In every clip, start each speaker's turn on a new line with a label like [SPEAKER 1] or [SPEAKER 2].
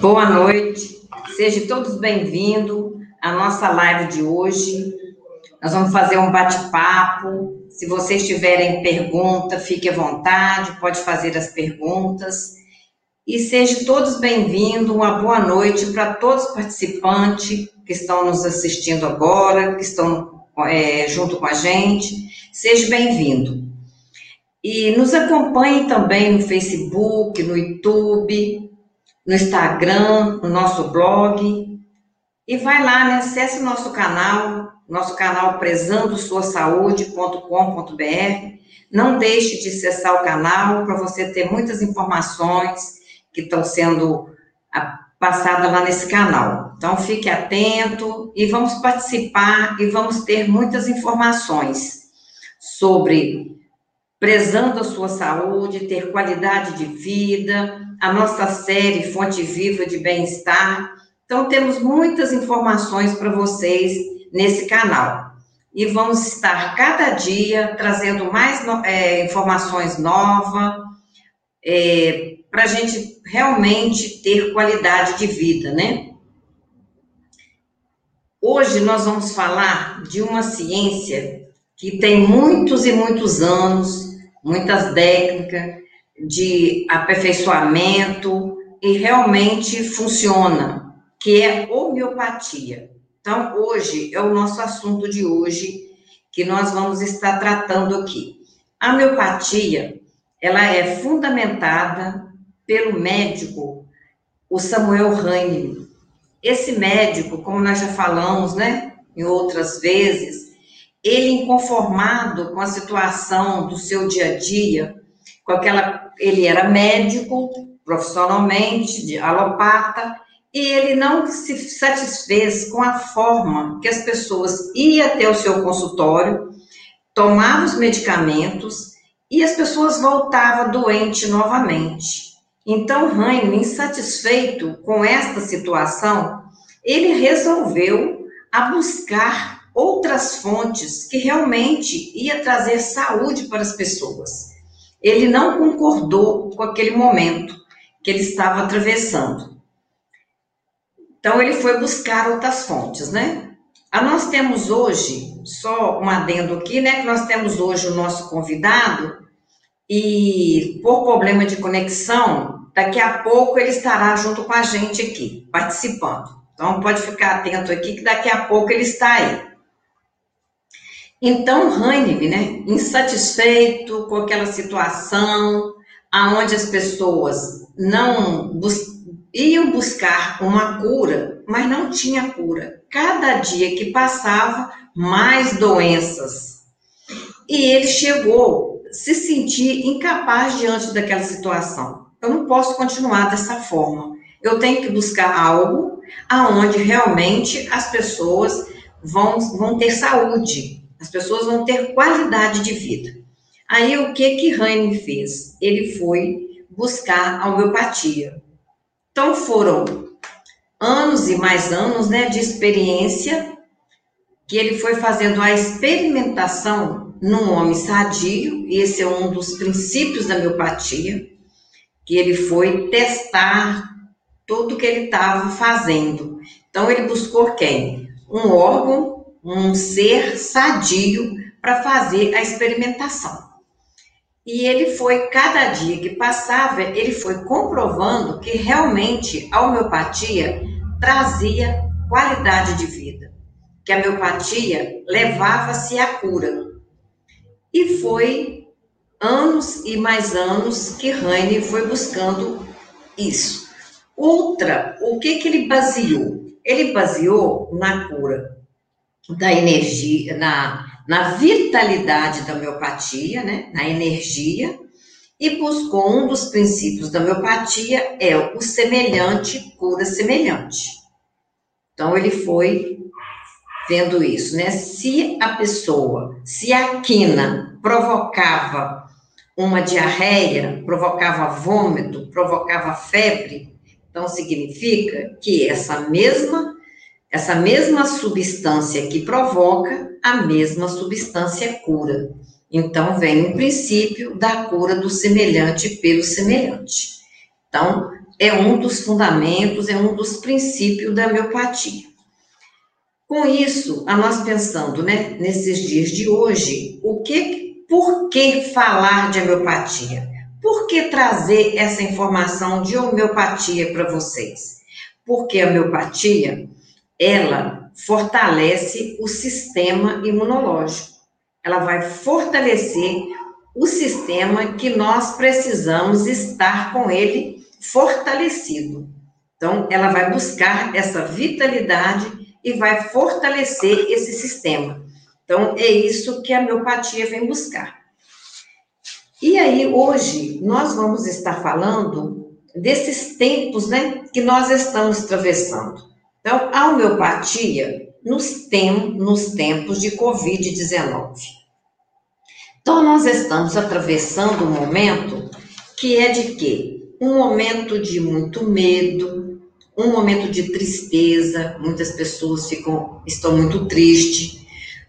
[SPEAKER 1] Boa noite, sejam todos bem-vindos à nossa live de hoje. Nós vamos fazer um bate-papo. Se vocês tiverem pergunta, fique à vontade, pode fazer as perguntas. E sejam todos bem-vindos, uma boa noite para todos os participantes que estão nos assistindo agora, que estão é, junto com a gente. Seja bem-vindo. E nos acompanhe também no Facebook, no YouTube, no Instagram, no nosso blog. E vai lá, né? Acesse o nosso canal, nosso canal prezandosuasaúde.com.br. Não deixe de acessar o canal para você ter muitas informações que estão sendo ah, passadas lá nesse canal. Então, fique atento e vamos participar e vamos ter muitas informações sobre prezando a sua saúde, ter qualidade de vida, a nossa série Fonte Viva de Bem-Estar. Então, temos muitas informações para vocês nesse canal. E vamos estar cada dia trazendo mais é, informações novas, é, para a gente realmente ter qualidade de vida, né? Hoje nós vamos falar de uma ciência que tem muitos e muitos anos, muitas técnicas de aperfeiçoamento e realmente funciona, que é homeopatia. Então, hoje é o nosso assunto de hoje que nós vamos estar tratando aqui. A homeopatia, ela é fundamentada pelo médico, o Samuel Hahnemann. Esse médico, como nós já falamos, né, em outras vezes, ele inconformado com a situação do seu dia a dia, com aquela, ele era médico profissionalmente, de alopata, e ele não se satisfez com a forma que as pessoas iam até o seu consultório, tomavam os medicamentos e as pessoas voltavam doentes novamente. Então, Rainer, insatisfeito com esta situação, ele resolveu a buscar outras fontes que realmente ia trazer saúde para as pessoas. Ele não concordou com aquele momento que ele estava atravessando. Então ele foi buscar outras fontes, né? A nós temos hoje, só um adendo aqui, né? Que nós temos hoje o nosso convidado e por problema de conexão, daqui a pouco ele estará junto com a gente aqui, participando. Então pode ficar atento aqui que daqui a pouco ele está aí. Então, Heinrich, né, insatisfeito com aquela situação, aonde as pessoas não bus iam buscar uma cura, mas não tinha cura. Cada dia que passava, mais doenças. E ele chegou a se sentir incapaz diante daquela situação. Eu não posso continuar dessa forma. Eu tenho que buscar algo aonde realmente as pessoas vão, vão ter saúde, as pessoas vão ter qualidade de vida. Aí o que que Heine fez? Ele foi buscar a homeopatia. Então foram anos e mais anos, né, de experiência que ele foi fazendo a experimentação num homem sadio, e esse é um dos princípios da homeopatia, que ele foi testar tudo que ele estava fazendo. Então ele buscou quem? Um órgão um ser sadio para fazer a experimentação. E ele foi, cada dia que passava, ele foi comprovando que realmente a homeopatia trazia qualidade de vida, que a homeopatia levava-se à cura. E foi anos e mais anos que Heine foi buscando isso. Outra, o que que ele baseou? Ele baseou na cura da energia, na, na vitalidade da homeopatia, né, na energia, e buscou um dos princípios da homeopatia é o semelhante cura semelhante. Então ele foi vendo isso, né? Se a pessoa, se a quina provocava uma diarreia, provocava vômito, provocava febre, então significa que essa mesma essa mesma substância que provoca, a mesma substância cura. Então, vem o princípio da cura do semelhante pelo semelhante. Então, é um dos fundamentos, é um dos princípios da homeopatia. Com isso, a nós pensando, né, nesses dias de hoje, o que, por que falar de homeopatia? Por que trazer essa informação de homeopatia para vocês? Porque a homeopatia, ela fortalece o sistema imunológico. Ela vai fortalecer o sistema que nós precisamos estar com ele fortalecido. Então, ela vai buscar essa vitalidade e vai fortalecer esse sistema. Então, é isso que a homeopatia vem buscar. E aí, hoje, nós vamos estar falando desses tempos, né, que nós estamos atravessando. Então, a homeopatia nos, tem, nos tempos de Covid-19. Então, nós estamos atravessando um momento que é de quê? Um momento de muito medo, um momento de tristeza, muitas pessoas ficam, estão muito tristes,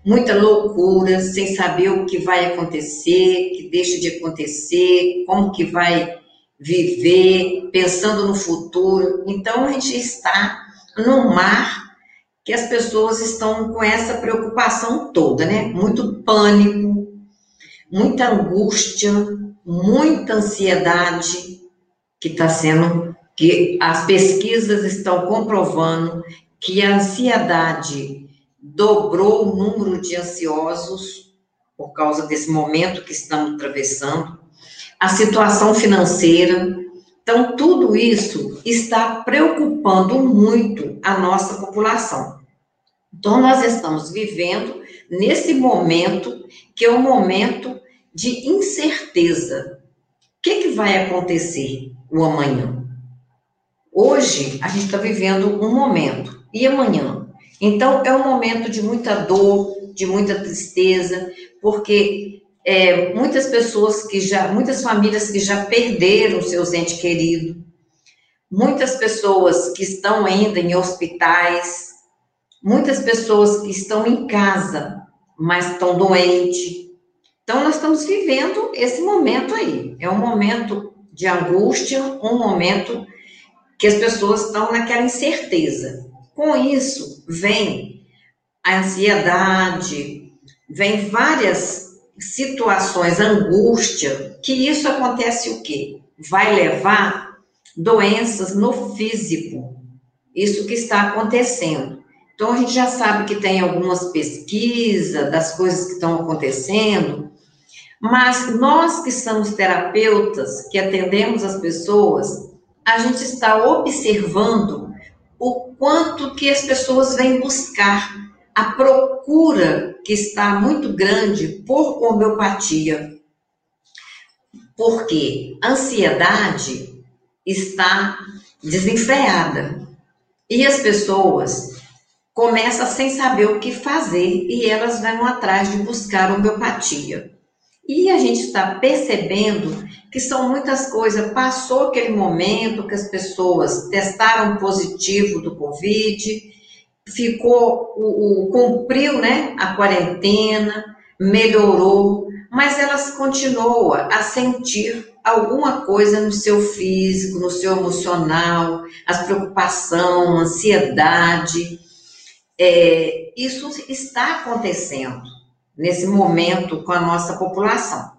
[SPEAKER 1] muita loucura, sem saber o que vai acontecer, que deixa de acontecer, como que vai viver, pensando no futuro. Então a gente está no mar que as pessoas estão com essa preocupação toda, né? Muito pânico, muita angústia, muita ansiedade que está sendo que as pesquisas estão comprovando que a ansiedade dobrou o número de ansiosos por causa desse momento que estamos atravessando, a situação financeira. Então, tudo isso está preocupando muito a nossa população. Então, nós estamos vivendo nesse momento que é um momento de incerteza. O que, que vai acontecer o amanhã? Hoje, a gente está vivendo um momento. E amanhã? Então, é um momento de muita dor, de muita tristeza, porque é, muitas pessoas que já, muitas famílias que já perderam seus entes queridos, muitas pessoas que estão ainda em hospitais, muitas pessoas que estão em casa, mas estão doentes. Então, nós estamos vivendo esse momento aí. É um momento de angústia, um momento que as pessoas estão naquela incerteza. Com isso, vem a ansiedade, vem várias situações, angústia, que isso acontece o quê? Vai levar doenças no físico. Isso que está acontecendo. Então, a gente já sabe que tem algumas pesquisas das coisas que estão acontecendo, mas nós que somos terapeutas, que atendemos as pessoas, a gente está observando o quanto que as pessoas vêm buscar, a procura que está muito grande por homeopatia. Porque a ansiedade está desenfreada e as pessoas começam sem saber o que fazer e elas vão atrás de buscar homeopatia. E a gente está percebendo que são muitas coisas. Passou aquele momento que as pessoas testaram positivo do Covid, ficou, o, o, cumpriu né, a quarentena, melhorou, mas elas continuam a sentir alguma coisa no seu físico, no seu emocional, as preocupação, ansiedade. É, isso está acontecendo nesse momento com a nossa população.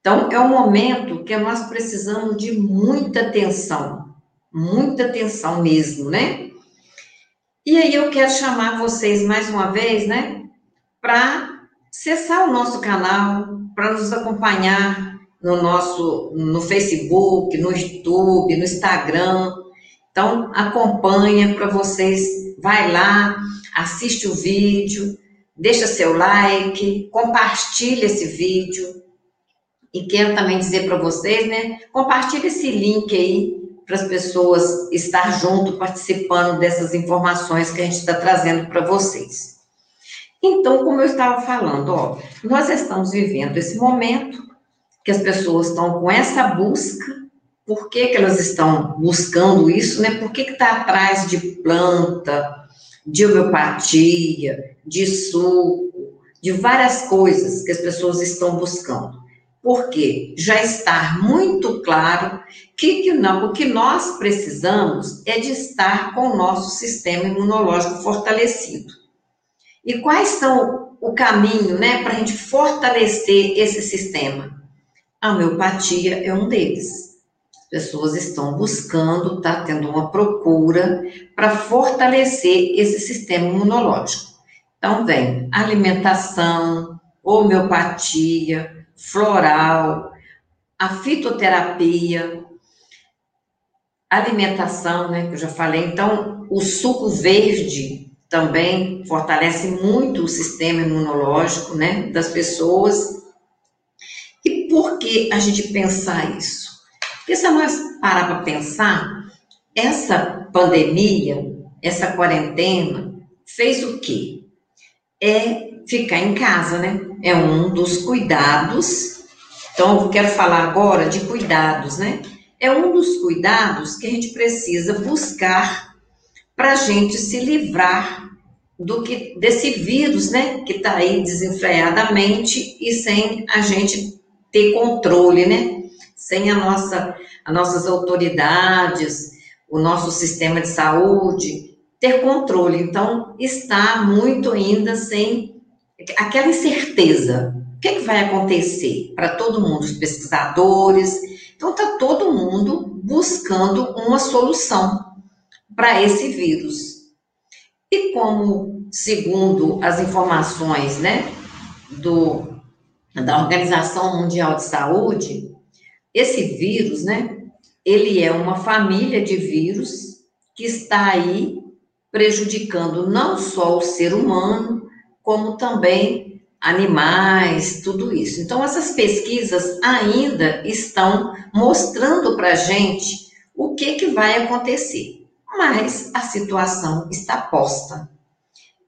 [SPEAKER 1] Então, é um momento que nós precisamos de muita atenção, muita atenção mesmo, né? E aí eu quero chamar vocês mais uma vez, né, para acessar o nosso canal, para nos acompanhar no nosso no Facebook, no YouTube, no Instagram. Então, acompanha para vocês, vai lá, assiste o vídeo, deixa seu like, compartilha esse vídeo, e quero também dizer para vocês, né? Compartilhe esse link aí para as pessoas estar junto, participando dessas informações que a gente está trazendo para vocês. Então, como eu estava falando, ó, nós estamos vivendo esse momento que as pessoas estão com essa busca. Por que, que elas estão buscando isso, né? Por que está atrás de planta, de homeopatia, de suco, de várias coisas que as pessoas estão buscando? Porque já está muito claro que, que não, o que nós precisamos é de estar com o nosso sistema imunológico fortalecido. E quais são o caminho, né, para a gente fortalecer esse sistema? A homeopatia é um deles. As pessoas estão buscando, está tendo uma procura para fortalecer esse sistema imunológico. Então, vem alimentação, homeopatia, floral, a fitoterapia, alimentação, né, que eu já falei. Então, o suco verde também fortalece muito o sistema imunológico, né, das pessoas. E por que a gente pensar isso? Porque se nós parar para pensar, essa pandemia, essa quarentena, fez o quê? É ficar em casa, né? É um dos cuidados. Então, eu quero falar agora de cuidados, né? É um dos cuidados que a gente precisa buscar para a gente se livrar do que desse vírus, né, que está aí desenfreadamente e sem a gente ter controle, né, sem a nossa, as nossas autoridades, o nosso sistema de saúde ter controle. Então, está muito ainda sem aquela incerteza. O que, é que vai acontecer para todo mundo, os pesquisadores? Então, está todo mundo buscando uma solução para esse vírus. E como, segundo as informações né, do, da Organização Mundial de Saúde, esse vírus, né, ele é uma família de vírus que está aí prejudicando não só o ser humano, como também animais, tudo isso. Então, essas pesquisas ainda estão mostrando para a gente o que, que vai acontecer mas a situação está posta.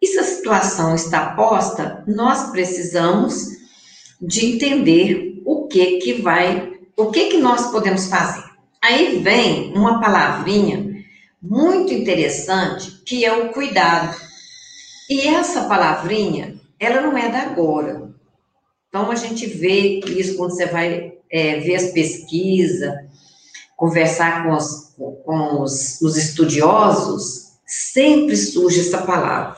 [SPEAKER 1] E se a situação está posta, nós precisamos de entender o que que vai, o que que nós podemos fazer. Aí vem uma palavrinha muito interessante que é o cuidado. E essa palavrinha, ela não é da agora. Então a gente vê isso quando você vai é, ver as pesquisas, conversar com os, com os, os estudiosos, sempre surge essa palavra.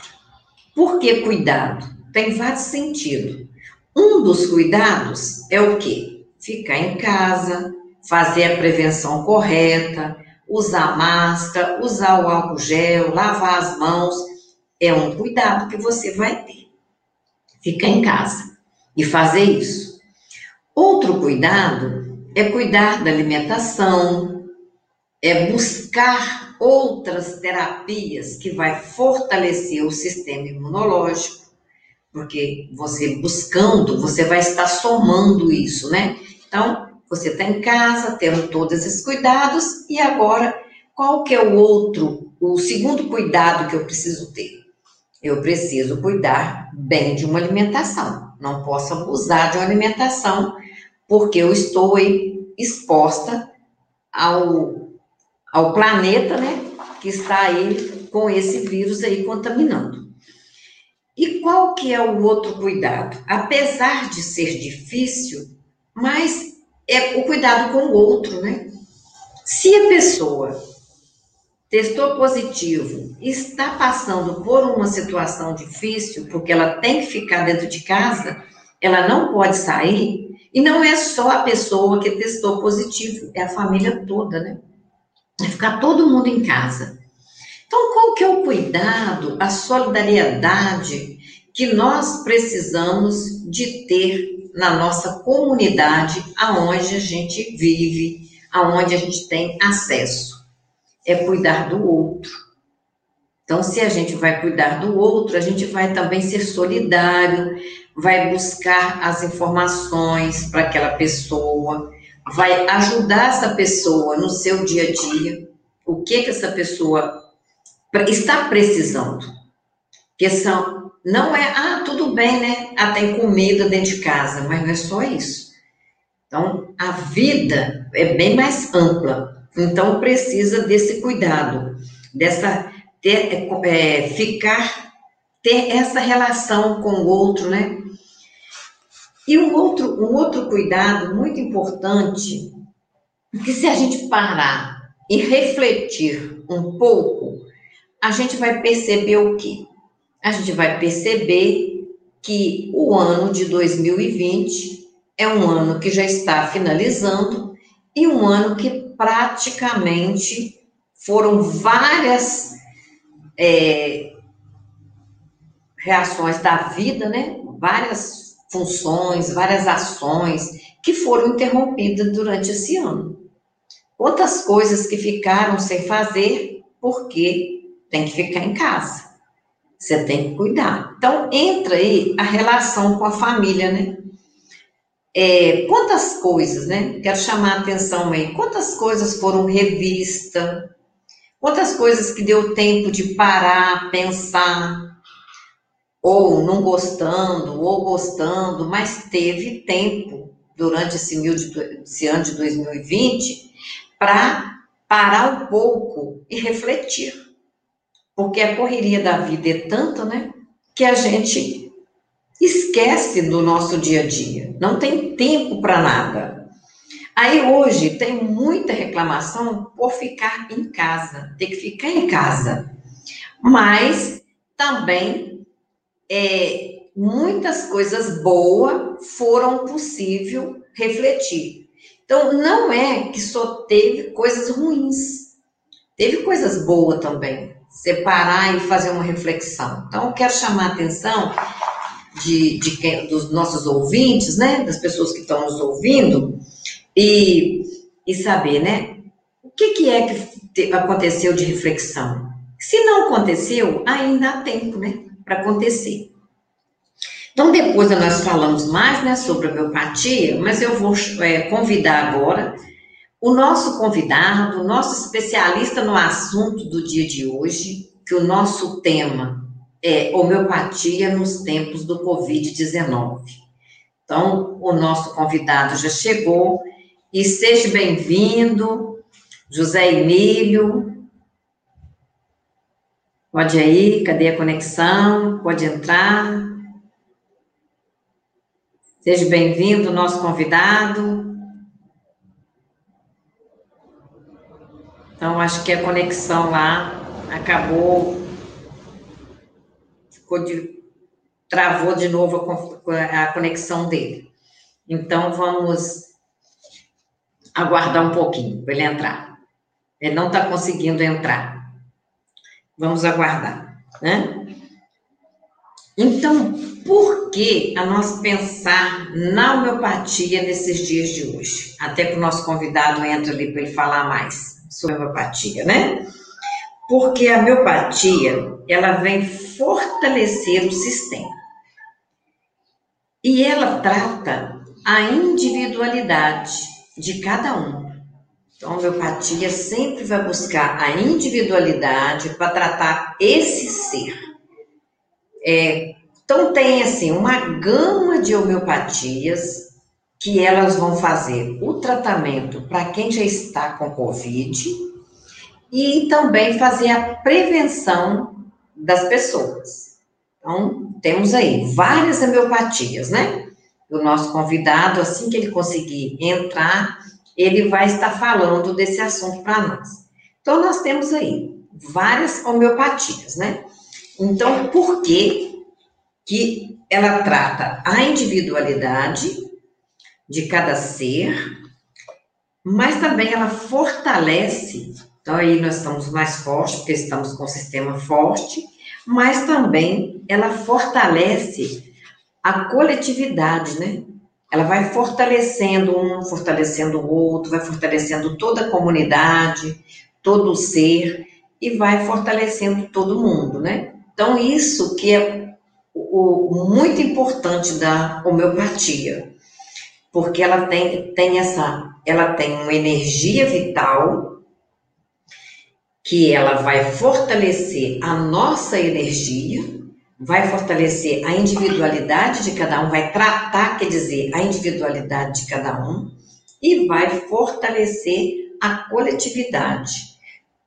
[SPEAKER 1] Por que cuidado? Tem vários sentidos. Um dos cuidados é o quê? Ficar em casa, fazer a prevenção correta, usar máscara, usar o álcool gel, lavar as mãos. É um cuidado que você vai ter. Ficar em casa e fazer isso. Outro cuidado é cuidar da alimentação, é buscar outras terapias que vai fortalecer o sistema imunológico, porque você buscando, você vai estar somando isso, né? Então, você está em casa, tendo todos esses cuidados, e agora, qual que é o outro, o segundo cuidado que eu preciso ter? Eu preciso cuidar bem de uma alimentação. Não posso abusar de uma alimentação, porque eu estou exposta ao ao planeta, né, que está aí com esse vírus aí contaminando. E qual que é o outro cuidado? Apesar de ser difícil, mas é o cuidado com o outro, né? Se a pessoa testou positivo está passando por uma situação difícil, porque ela tem que ficar dentro de casa, ela não pode sair, e não é só a pessoa que testou positivo, é a família toda, né? É ficar todo mundo em casa. Então, qual que é o cuidado, a solidariedade que nós precisamos de ter na nossa comunidade aonde a gente vive, aonde a gente tem acesso? É cuidar do outro. Então, se a gente vai cuidar do outro, a gente vai também ser solidário, vai buscar as informações para aquela pessoa, vai ajudar essa pessoa no seu dia a dia, o que que essa pessoa está precisando. Que são, não é, ah, tudo bem, né? Ah, tem comida dentro de casa, mas não é só isso. Então, a vida é bem mais ampla. Então, precisa desse cuidado, dessa ter, é, ficar, ter essa relação com o outro, né? E um outro, um outro cuidado muito importante, que se a gente parar e refletir um pouco, a gente vai perceber o quê? A gente vai perceber que o ano de 2020 é um ano que já está finalizando e um ano que praticamente foram várias é, reações da vida, né? Várias funções, várias ações que foram interrompidas durante esse ano. Outras coisas que ficaram sem fazer porque tem que ficar em casa. Você tem que cuidar. Então, entra aí a relação com a família, né? É, quantas coisas, né? Quero chamar a atenção aí. Quantas coisas foram revistas? Quantas coisas que deu tempo de parar, pensar, ou não gostando, ou gostando, mas teve tempo durante esse, de, esse ano de 2020 para parar um pouco e refletir. Porque a correria da vida é tanta, né? Que a gente esquece do nosso dia a dia. Não tem tempo para nada. Aí hoje tem muita reclamação por ficar em casa, ter que ficar em casa. Mas também é, muitas coisas boas foram possível refletir. Então não é que só teve coisas ruins, teve coisas boas também separar e fazer uma reflexão. Então, eu quero chamar a atenção de, de quem, dos nossos ouvintes, né, das pessoas que estão nos ouvindo, e, e saber, né, o que, que é que te, aconteceu de reflexão. Se não aconteceu, ainda há tempo, né, para acontecer. Então, depois nós falamos mais, né, sobre homeopatia, mas eu vou é, convidar agora o nosso convidado, o nosso especialista no assunto do dia de hoje, que o nosso tema é homeopatia nos tempos do Covid-19. Então, o nosso convidado já chegou e seja bem-vindo, José Emílio. Pode aí, cadê a conexão? Pode entrar. Seja bem-vindo, nosso convidado. Então, acho que a conexão lá acabou, ficou de, travou de novo a, a conexão dele. Então, vamos aguardar um pouquinho para ele entrar. Ele não está conseguindo entrar. Vamos aguardar, né? Então, por que a nós pensar na homeopatia nesses dias de hoje? Até que o nosso convidado entra ali para ele falar mais sobre a homeopatia, né? Porque a homeopatia, ela vem fortalecer o sistema. E ela trata a individualidade de cada um. Então, a homeopatia sempre vai buscar a individualidade para tratar esse ser. É, então, tem assim uma gama de homeopatias que elas vão fazer o tratamento para quem já está com Covid e também fazer a prevenção das pessoas. Então, temos aí várias homeopatias, né? O nosso convidado, assim que ele conseguir entrar, ele vai estar falando desse assunto para nós. Então, nós temos aí várias homeopatias, né? Então, por que que ela trata a individualidade de cada ser, mas também ela fortalece. Então, aí nós estamos mais fortes, porque estamos com o sistema forte, mas também ela fortalece a coletividade, né? Ela vai fortalecendo um, fortalecendo o outro, vai fortalecendo toda a comunidade, todo o ser, e vai fortalecendo todo mundo, né? Então, isso que é o, o muito importante da homeopatia porque ela tem, tem essa, ela tem uma energia vital que ela vai fortalecer a nossa energia, vai fortalecer a individualidade de cada um, vai tratar, quer dizer, a individualidade de cada um e vai fortalecer a coletividade,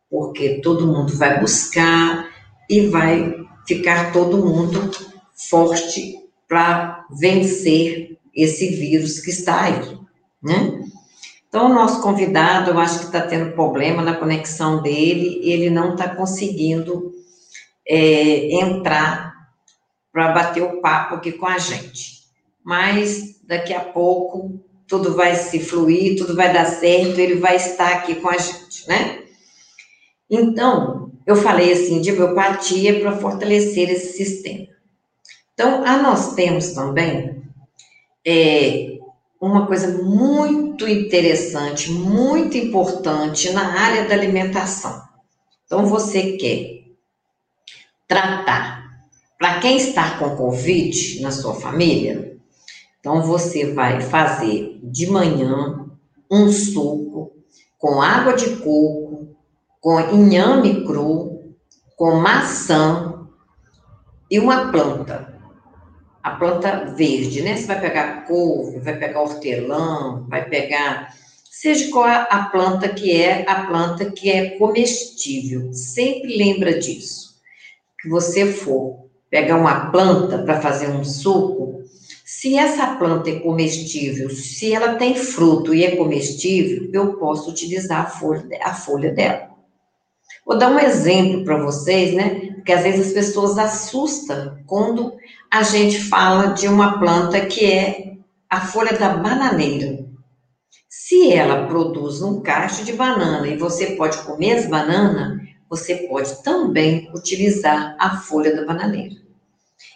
[SPEAKER 1] porque todo mundo vai buscar e vai ficar todo mundo forte para vencer esse vírus que está aí, né? Então, o nosso convidado, eu acho que está tendo problema na conexão dele, ele não está conseguindo é, entrar para bater o papo aqui com a gente. Mas daqui a pouco tudo vai se fluir, tudo vai dar certo, ele vai estar aqui com a gente, né? Então, eu falei assim de homeopatia para fortalecer esse sistema. Então, a nós temos também é, uma coisa muito interessante, muito importante na área da alimentação. Então, você quer tratar para quem está com Covid na sua família, então você vai fazer de manhã um suco com água de coco, com inhame cru, com maçã e uma planta. A planta verde, né? Você vai pegar couve, vai pegar hortelã, vai pegar seja qual a planta que é a planta que é comestível. Sempre lembra disso. Que você for pegar uma planta para fazer um suco, se essa planta é comestível, se ela tem fruto e é comestível, eu posso utilizar a folha, a folha dela. Vou dar um exemplo para vocês, né? Porque às vezes as pessoas assustam quando a gente fala de uma planta que é a folha da bananeira. Se ela produz um cacho de banana e você pode comer as bananas, você pode também utilizar a folha da bananeira.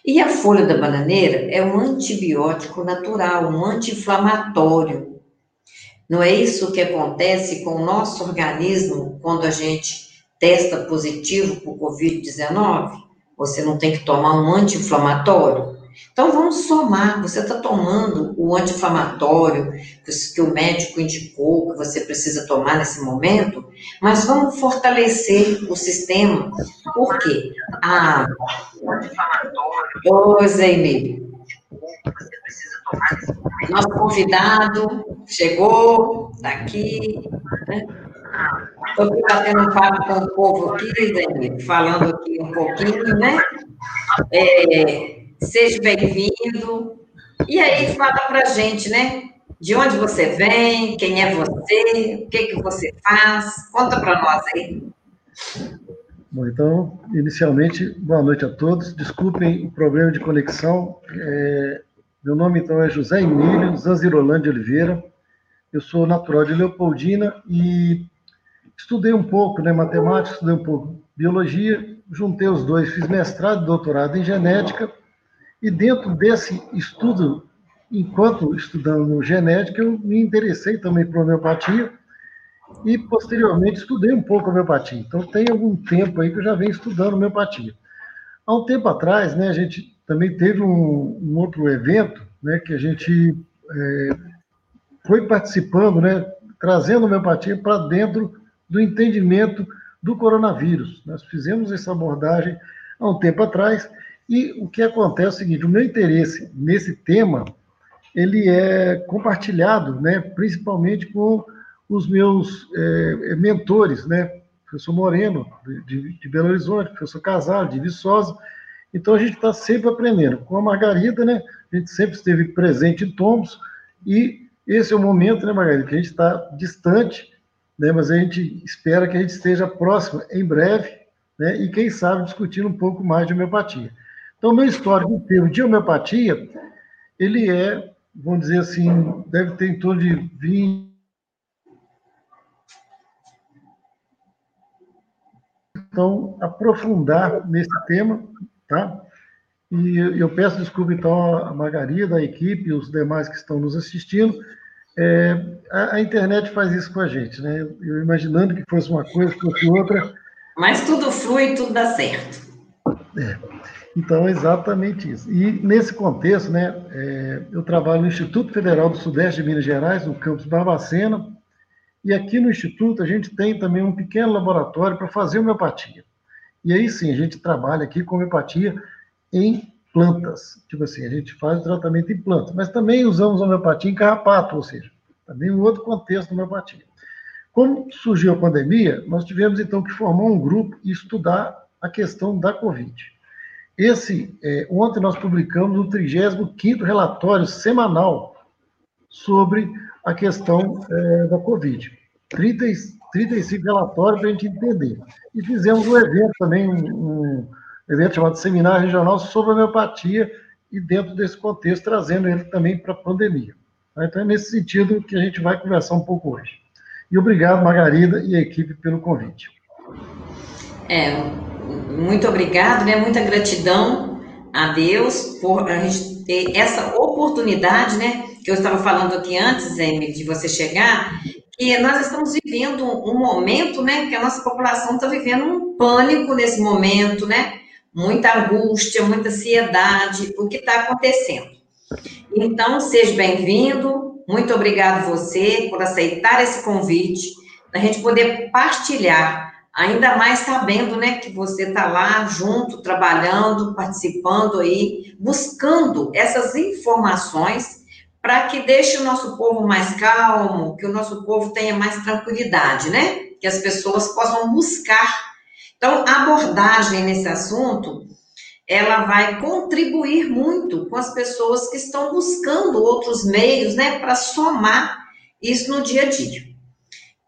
[SPEAKER 1] E a folha da bananeira é um antibiótico natural, um anti-inflamatório. Não é isso que acontece com o nosso organismo quando a gente testa positivo para o Covid-19? Você não tem que tomar um anti-inflamatório? Então vamos somar. Você está tomando o anti-inflamatório que o médico indicou que você precisa tomar nesse momento, mas vamos fortalecer o sistema. Por quê? Ah, Oi, Zé Emílio. Nosso convidado chegou, está aqui. Estou né? batendo papo com o povo aqui, Zé Emílio, falando aqui um pouquinho, né? É, seja bem-vindo. E aí, fala para gente, né? De onde você vem, quem é você, o que, que você faz? Conta para nós aí.
[SPEAKER 2] Bom, então, inicialmente, boa noite a todos. Desculpem o problema de conexão. É, meu nome, então, é José Emílio Zanzirolândia Oliveira. Eu sou natural de Leopoldina e estudei um pouco né, matemática, estudei um pouco biologia, juntei os dois, fiz mestrado e doutorado em genética e dentro desse estudo, enquanto estudando genética, eu me interessei também por homeopatia e posteriormente estudei um pouco homeopatia. Então tem algum tempo aí que eu já venho estudando homeopatia. Há um tempo atrás, né, a gente também teve um, um outro evento, né, que a gente é, foi participando, né, trazendo homeopatia para dentro do entendimento do coronavírus. Nós fizemos essa abordagem há um tempo atrás e o que acontece é o seguinte, o meu interesse nesse tema, ele é compartilhado, né, principalmente com os meus é, mentores, né, professor Moreno, de, de, Belo Horizonte, professor Casal, de Viçosa, então a gente está sempre aprendendo. Com a Margarida, né, a gente sempre esteve presente em tombos, e esse é o momento, né, Margarida, que a gente está distante, né, mas a gente espera que a gente esteja próximo em breve, né, e quem sabe discutindo um pouco mais de homeopatia. Então, meu histórico em termos de homeopatia, ele é, vamos dizer assim, deve ter em torno de 20. Então, aprofundar nesse tema, tá? E eu peço desculpa, então, a Margarida, a equipe, os demais que estão nos assistindo. É, a, a, internet faz isso com a gente, né? Eu imaginando que fosse uma coisa, fosse outra.
[SPEAKER 1] Mas tudo flui, tudo dá certo.
[SPEAKER 2] É. Então, é exatamente isso. E nesse contexto, né, é, eu trabalho no Instituto Federal do Sudeste de Minas Gerais, no campus Barbacena, e aqui no Instituto a gente tem também um pequeno laboratório para fazer homeopatia. E aí sim, a gente trabalha aqui com homeopatia em plantas. Tipo assim, a gente faz o tratamento em plantas, mas também usamos homeopatia em carrapato, ou seja, também um outro contexto da homeopatia. Como surgiu a pandemia, nós tivemos então que formar um grupo e estudar a questão da Covid. esse, é, ontem nós publicamos o 35º relatório semanal sobre a questão é, da Covid. 30, 35 relatórios para a gente entender. E fizemos um evento também, um, um evento chamado Seminário Regional sobre Homeopatia, e dentro desse contexto, trazendo ele também para a pandemia. Tá? Então, é nesse sentido que a gente vai conversar um pouco hoje. E obrigado, Margarida e a equipe, pelo convite.
[SPEAKER 1] É, muito obrigado, né? Muita gratidão a Deus por a gente ter essa oportunidade, né? Que eu estava falando aqui antes, Emily, de você chegar, que nós estamos vivendo um momento, né? Que a nossa população está vivendo um pânico nesse momento, né? Muita angústia, muita ansiedade, o que está acontecendo. Então, seja bem-vindo, muito obrigado você por aceitar esse convite, da gente poder partilhar, ainda mais sabendo, né, que você está lá junto, trabalhando, participando aí, buscando essas informações para que deixe o nosso povo mais calmo, que o nosso povo tenha mais tranquilidade, né? Que as pessoas possam buscar. Então, a abordagem nesse assunto ela vai contribuir muito com as pessoas que estão buscando outros meios, né, para somar isso no dia a dia.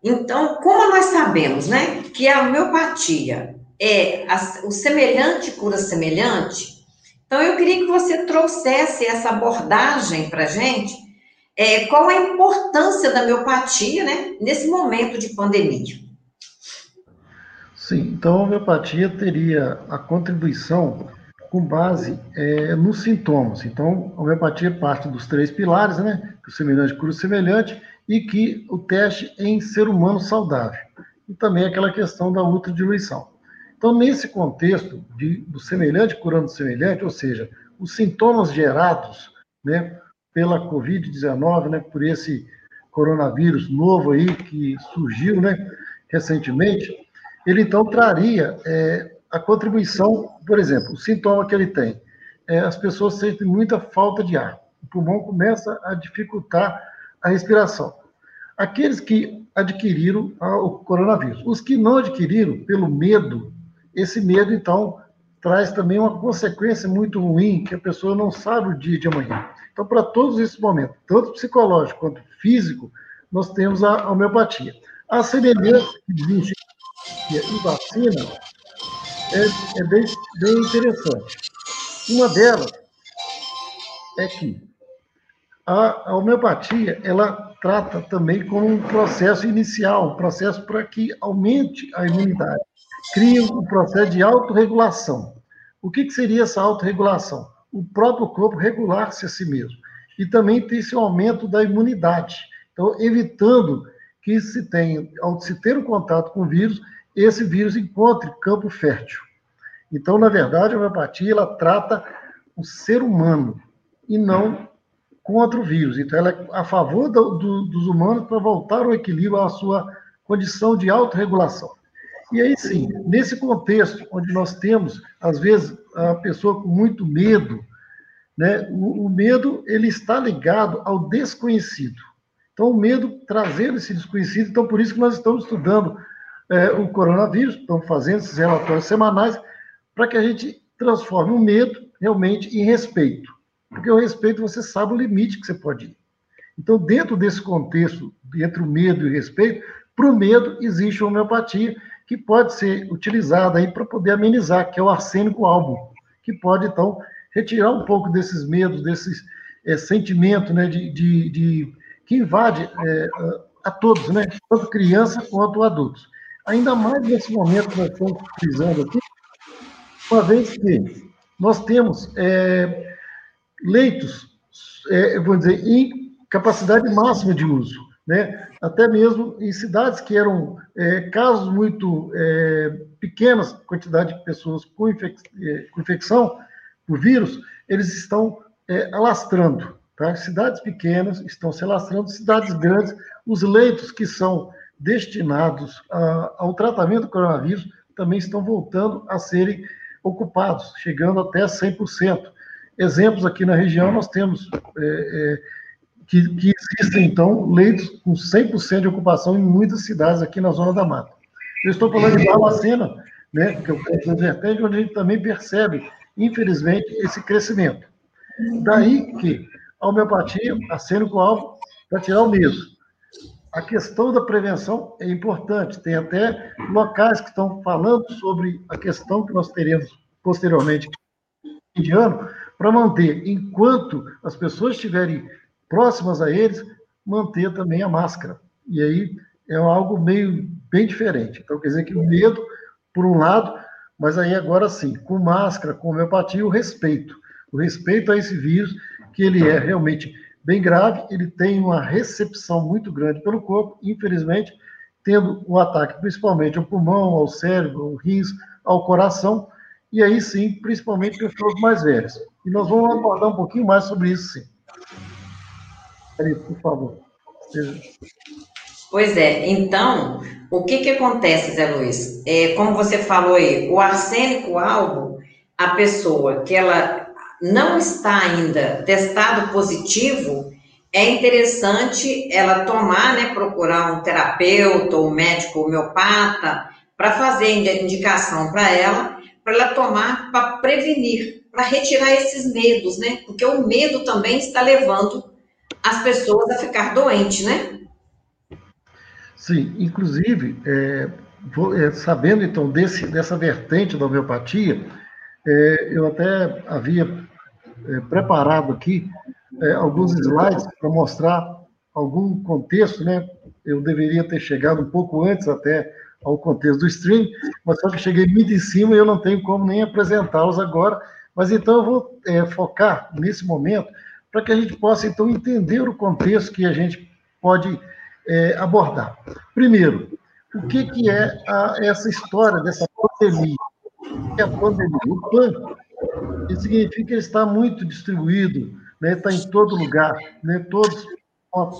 [SPEAKER 1] Então, como nós sabemos, né, que a homeopatia é a, o semelhante cura semelhante, então eu queria que você trouxesse essa abordagem para gente, é, qual a importância da homeopatia, né, nesse momento de pandemia.
[SPEAKER 2] Sim, então a homeopatia teria a contribuição com base é, nos sintomas. Então, a homeopatia parte dos três pilares, né? O semelhante cura o semelhante e que o teste em ser humano saudável. E também aquela questão da ultradiluição. Então, nesse contexto de, do semelhante curando o semelhante, ou seja, os sintomas gerados né, pela Covid-19, né, por esse coronavírus novo aí que surgiu né, recentemente, ele então traria é, a contribuição, por exemplo, o sintoma que ele tem, é, as pessoas sentem muita falta de ar. O pulmão começa a dificultar a respiração. Aqueles que adquiriram o coronavírus. Os que não adquiriram, pelo medo, esse medo, então, traz também uma consequência muito ruim, que a pessoa não sabe o dia de amanhã. Então, para todos esses momentos, tanto psicológico quanto físico, nós temos a homeopatia. A semelhança que existe em vacina é, é bem, bem interessante. Uma delas é que a, a homeopatia ela trata também como um processo inicial, um processo para que aumente a imunidade, cria um processo de autorregulação. O que, que seria essa autorregulação? O próprio corpo regular-se a si mesmo. E também tem esse aumento da imunidade. Então, evitando que se tenha, ao se ter o um contato com o vírus, esse vírus encontre campo fértil. Então, na verdade, a homeopatia ela trata o ser humano e não contra o vírus. Então, ela é a favor do, do, dos humanos para voltar ao equilíbrio, à sua condição de autorregulação. E aí sim, nesse contexto onde nós temos, às vezes, a pessoa com muito medo, né, o, o medo ele está ligado ao desconhecido. Então, o medo trazendo esse desconhecido, então por isso que nós estamos estudando é, o coronavírus, estamos fazendo esses relatórios semanais, para que a gente transforme o medo realmente em respeito. Porque o respeito, você sabe o limite que você pode ir. Então, dentro desse contexto, entre o medo e o respeito, para o medo existe a homeopatia, que pode ser utilizada aí para poder amenizar, que é o arsênico álbum, que pode, então, retirar um pouco desses medos, desses é, sentimentos né, de, de, de, que invade é, a todos, né, tanto criança quanto adultos. Ainda mais nesse momento que nós estamos utilizando aqui, uma vez que nós temos é, leitos, é, dizer, em capacidade máxima de uso, né? até mesmo em cidades que eram é, casos muito é, pequenas, quantidade de pessoas com, infec é, com, infecção vírus, eles estão é, alastrando. Tá? Cidades pequenas estão se alastrando, cidades grandes, os leitos que são destinados a, ao tratamento do coronavírus também estão voltando a serem ocupados, chegando até 100%. Exemplos aqui na região, nós temos é, é, que, que, existem, então, leitos com 100% de ocupação em muitas cidades aqui na Zona da Mata. Eu estou falando de Barbacena, né, que é o da vertente, onde a gente também percebe infelizmente, esse crescimento. Daí que a homeopatia, acende com alvo para tirar o medo. A questão da prevenção é importante. Tem até locais que estão falando sobre a questão que nós teremos posteriormente de ano para manter, enquanto as pessoas estiverem próximas a eles, manter também a máscara. E aí é algo meio bem diferente. Então, quer dizer que o medo, por um lado, mas aí agora sim, com máscara, com homeopatia, o respeito. O respeito a esse vírus, que ele é realmente bem grave, ele tem uma recepção muito grande pelo corpo, infelizmente, tendo o ataque principalmente ao pulmão, ao cérebro, ao rins, ao coração, e aí sim, principalmente pessoas mais velhas. E nós vamos abordar um pouquinho mais sobre isso, sim. Aí, por favor.
[SPEAKER 1] Pois é, então, o que que acontece, Zé Luiz? É, como você falou aí, o arsênico alvo, a pessoa que ela não está ainda testado positivo, é interessante ela tomar, né, procurar um terapeuta um médico homeopata para fazer indicação para ela, para ela tomar para prevenir, para retirar esses medos, né? Porque o medo também está levando as pessoas a ficar doentes, né?
[SPEAKER 2] Sim, inclusive, é, vou, é, sabendo então desse, dessa vertente da homeopatia, é, eu até havia é, preparado aqui é, alguns slides para mostrar algum contexto, né? Eu deveria ter chegado um pouco antes até ao contexto do stream, mas só que cheguei muito em cima e eu não tenho como nem apresentá-los agora. Mas então eu vou é, focar nesse momento para que a gente possa então entender o contexto que a gente pode é, abordar. Primeiro, o que, que é a, essa história dessa pandemia? O que é a pandemia? O PAN isso significa que ele está muito distribuído, né? está em todo lugar, né? todos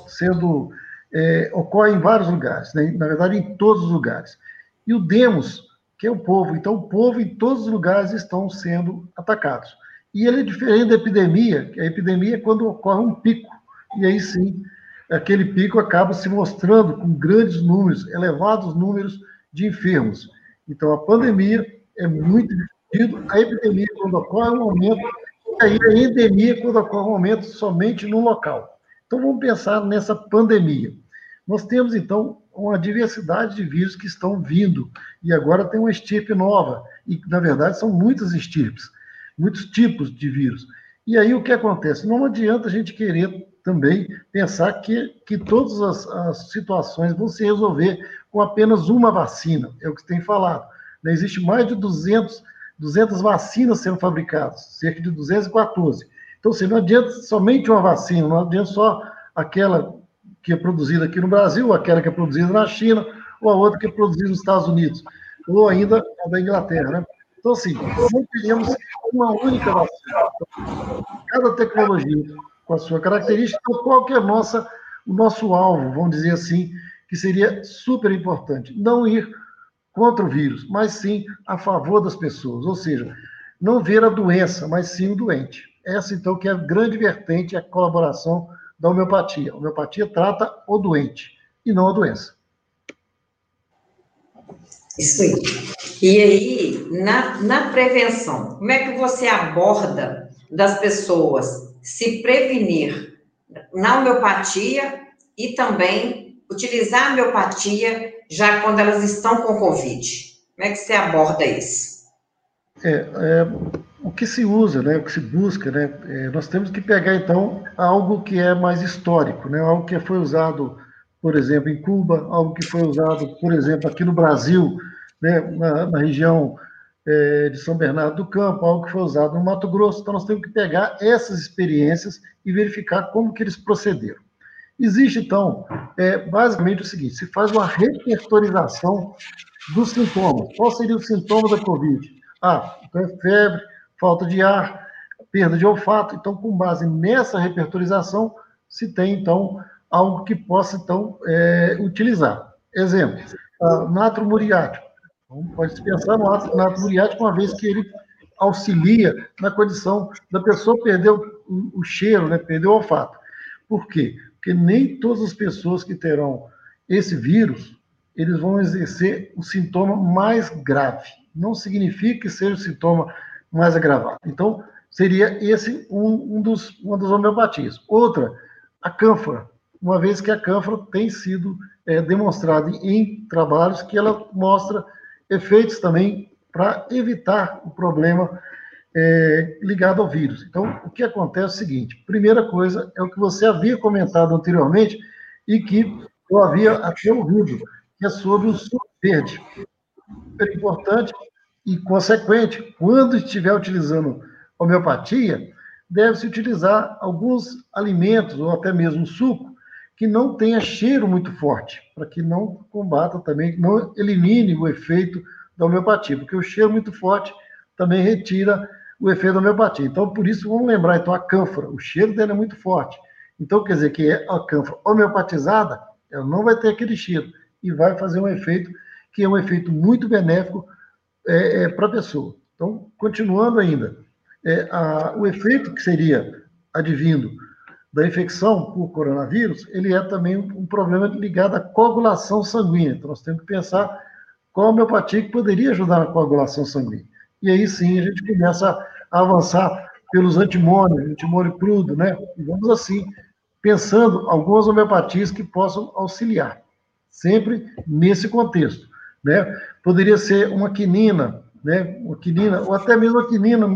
[SPEAKER 2] sendo é, ocorre em vários lugares, né? na verdade em todos os lugares. E o demos, que é o povo, então o povo em todos os lugares estão sendo atacados. E ele é diferente da epidemia, que a epidemia é quando ocorre um pico, e aí sim, aquele pico acaba se mostrando com grandes números, elevados números de enfermos. Então a pandemia é muito a epidemia quando ocorre um aumento, e aí a endemia quando ocorre um aumento somente no local. Então vamos pensar nessa pandemia. Nós temos, então, uma diversidade de vírus que estão vindo, e agora tem uma estirpe nova, e na verdade são muitas estirpes, muitos tipos de vírus. E aí o que acontece? Não adianta a gente querer também pensar que, que todas as, as situações vão se resolver com apenas uma vacina, é o que tem falado. Né? Existe mais de 200 200 vacinas sendo fabricadas, cerca de 214. Então, assim, não adianta somente uma vacina, não adianta só aquela que é produzida aqui no Brasil, aquela que é produzida na China, ou a outra que é produzida nos Estados Unidos, ou ainda a da Inglaterra, né? Então, assim, não teríamos uma única vacina. Cada tecnologia com a sua característica, então, qual que é nossa, o nosso alvo, vamos dizer assim, que seria super importante. Não ir contra o vírus, mas sim a favor das pessoas, ou seja, não ver a doença, mas sim o doente. Essa, então, que é a grande vertente, a colaboração da homeopatia. A homeopatia trata o doente e não a doença.
[SPEAKER 1] Isso aí. E aí, na, na prevenção, como é que você aborda das pessoas se prevenir na homeopatia e também utilizar a homeopatia já quando elas estão com Covid? Como é que você aborda isso?
[SPEAKER 2] É, é, o que se usa, né, o que se busca, né, é, nós temos que pegar, então, algo que é mais histórico, né, algo que foi usado, por exemplo, em Cuba, algo que foi usado, por exemplo, aqui no Brasil, né, na, na região é, de São Bernardo do Campo, algo que foi usado no Mato Grosso. Então, nós temos que pegar essas experiências e verificar como que eles procederam. Existe, então, é, basicamente o seguinte: se faz uma repertorização dos sintomas. Qual seria o sintoma da Covid? Ah, então é febre, falta de ar, perda de olfato. Então, com base nessa repertorização, se tem, então, algo que possa, então, é, utilizar. Exemplo, natro muriático. Então, pode-se pensar no natro muriático, uma vez que ele auxilia na condição da pessoa perder o, o cheiro, né, perder o olfato. Por quê? Porque nem todas as pessoas que terão esse vírus, eles vão exercer o sintoma mais grave. Não significa que seja o sintoma mais agravado. Então, seria esse um, um dos, uma das homeopatias. Outra, a cânfora, uma vez que a cânfora tem sido é, demonstrada em trabalhos que ela mostra efeitos também para evitar o problema é, ligado ao vírus. Então, o que acontece é o seguinte: primeira coisa é o que você havia comentado anteriormente e que eu havia até ouvido, que é sobre o suco verde. Super importante e consequente, quando estiver utilizando homeopatia, deve-se utilizar alguns alimentos ou até mesmo suco que não tenha cheiro muito forte, para que não combata também, não elimine o efeito da homeopatia, porque o cheiro muito forte também retira o efeito da homeopatia. Então, por isso, vamos lembrar, então, a cânfora, o cheiro dela é muito forte. Então, quer dizer que a cânfora homeopatizada, ela não vai ter aquele cheiro e vai fazer um efeito que é um efeito muito benéfico é, é, para a pessoa. Então, continuando ainda, é, a, o efeito que seria advindo da infecção por coronavírus, ele é também um, um problema ligado à coagulação sanguínea. Então, nós temos que pensar qual homeopatia que poderia ajudar na coagulação sanguínea. E aí sim a gente começa avançar pelos antimônios, antimônio crudo, né? E vamos assim, pensando algumas homeopatias que possam auxiliar, sempre nesse contexto, né? Poderia ser uma quinina, né? Uma quinina, ou até mesmo a quinina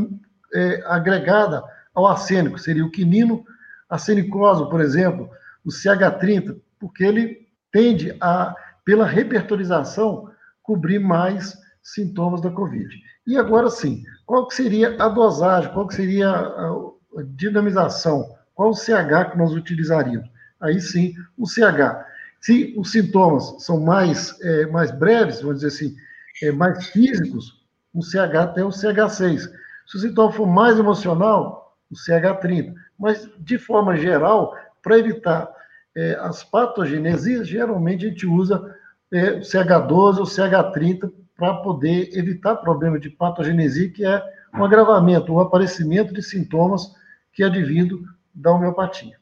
[SPEAKER 2] é, agregada ao arsênico, seria o quinino arsenicoso, por exemplo, o CH30, porque ele tende a, pela repertorização, cobrir mais sintomas da Covid. E agora sim, qual que seria a dosagem, qual que seria a dinamização, qual o CH que nós utilizaríamos? Aí sim, o CH. Se os sintomas são mais, é, mais breves, vamos dizer assim, é, mais físicos, o CH até o CH6. Se o sintoma for mais emocional, o CH30. Mas, de forma geral, para evitar é, as patogenesias, geralmente a gente usa é, o CH12 ou CH30 para poder evitar problema de patogenesia, que é um agravamento, um aparecimento de sintomas que advindo da homeopatia.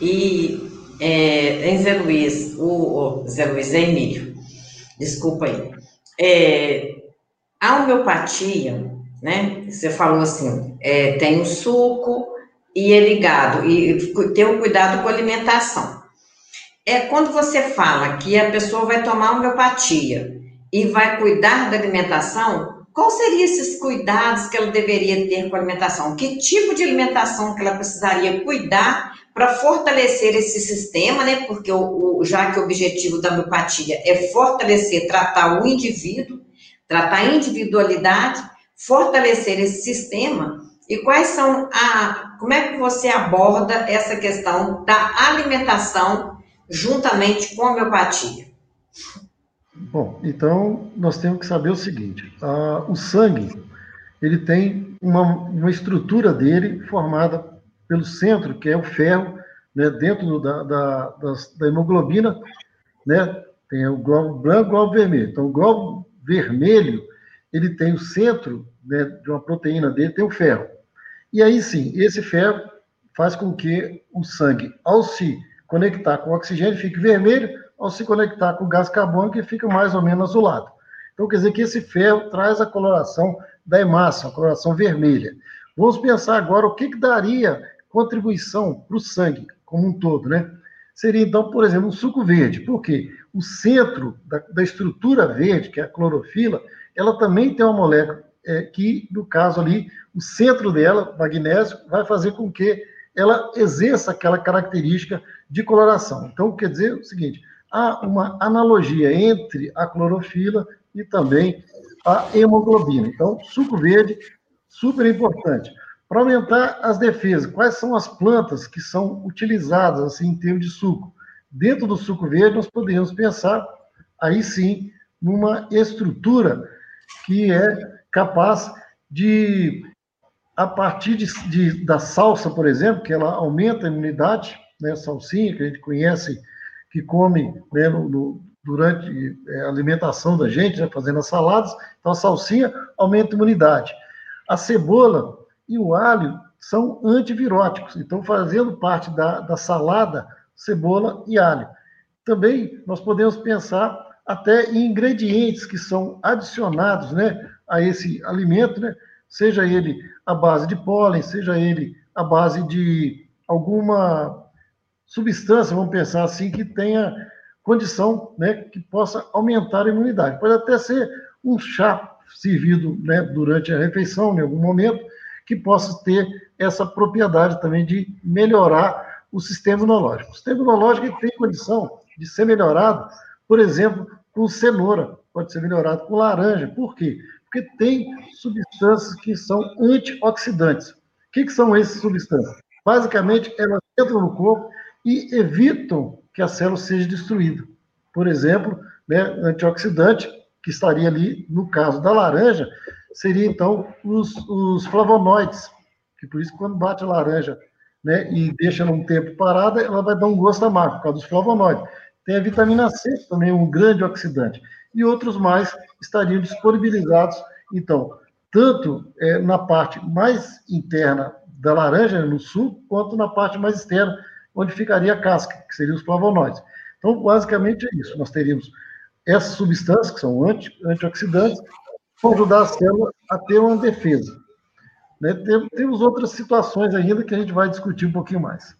[SPEAKER 1] E é, em Zé Luiz, o, o Zé Luiz é Emílio, desculpa aí. É, a homeopatia, né? Você falou assim, é, tem o suco e é ligado, e tem o cuidado com a alimentação. É quando você fala que a pessoa vai tomar homeopatia e vai cuidar da alimentação, quais seriam esses cuidados que ela deveria ter com a alimentação? Que tipo de alimentação que ela precisaria cuidar para fortalecer esse sistema, né? Porque o, o, já que o objetivo da homeopatia é fortalecer, tratar o indivíduo, tratar a individualidade, fortalecer esse sistema. E quais são a. Como é que você aborda essa questão da alimentação juntamente com a homeopatia?
[SPEAKER 2] Bom, então nós temos que saber o seguinte: o sangue ele tem uma, uma estrutura dele formada pelo centro, que é o ferro, né, dentro da, da, da, hemoglobina, né, tem o glóbulo branco e o glóbulo vermelho. Então, o glóbulo vermelho, ele tem o centro né, de uma proteína dele, tem o ferro. E aí sim, esse ferro faz com que o sangue, ao se conectar com o oxigênio, fique vermelho, ao se conectar com o gás carbônico, fica mais ou menos azulado. Então, quer dizer que esse ferro traz a coloração da hemácia, a coloração vermelha. Vamos pensar agora o que, que daria contribuição para o sangue como um todo, né? Seria, então, por exemplo, um suco verde. Por quê? O centro da, da estrutura verde, que é a clorofila, ela também tem uma molécula é, que, no caso ali, o centro dela, magnésio, vai fazer com que ela exerça aquela característica de coloração. Então, quer dizer o seguinte, há uma analogia entre a clorofila e também a hemoglobina. Então, suco verde, super importante. Para aumentar as defesas, quais são as plantas que são utilizadas assim em termos de suco? Dentro do suco verde, nós podemos pensar, aí sim, numa estrutura que é capaz de, a partir de, de, da salsa, por exemplo, que ela aumenta a imunidade, né, salsinha, que a gente conhece, que come né, no, no, durante é, a alimentação da gente, né, fazendo as saladas, então a salsinha aumenta a imunidade. A cebola e o alho são antiviróticos, então fazendo parte da, da salada, cebola e alho. Também nós podemos pensar até ingredientes que são adicionados né, a esse alimento, né, seja ele a base de pólen, seja ele a base de alguma substância, vamos pensar assim, que tenha condição né, que possa aumentar a imunidade. Pode até ser um chá servido né, durante a refeição, em algum momento, que possa ter essa propriedade também de melhorar o sistema imunológico. O sistema imunológico tem condição de ser melhorado, por exemplo, com cenoura, pode ser melhorado com laranja. Por quê? Porque tem substâncias que são antioxidantes. O que, que são essas substâncias? Basicamente, elas entram no corpo e evitam que a célula seja destruída. Por exemplo, né, antioxidante, que estaria ali, no caso da laranja, seria então os, os flavonoides, que por isso quando bate a laranja né, e deixa num tempo parada, ela vai dar um gosto amargo, por causa dos flavonoides. Tem a vitamina C, também um grande oxidante. E outros mais estariam disponibilizados, então, tanto é, na parte mais interna da laranja, no sul, quanto na parte mais externa, onde ficaria a casca, que seriam os flavonoides. Então, basicamente é isso. Nós teríamos essas substâncias, que são anti, antioxidantes, para ajudar a célula a ter uma defesa. Né? Temos outras situações ainda que a gente vai discutir um pouquinho mais.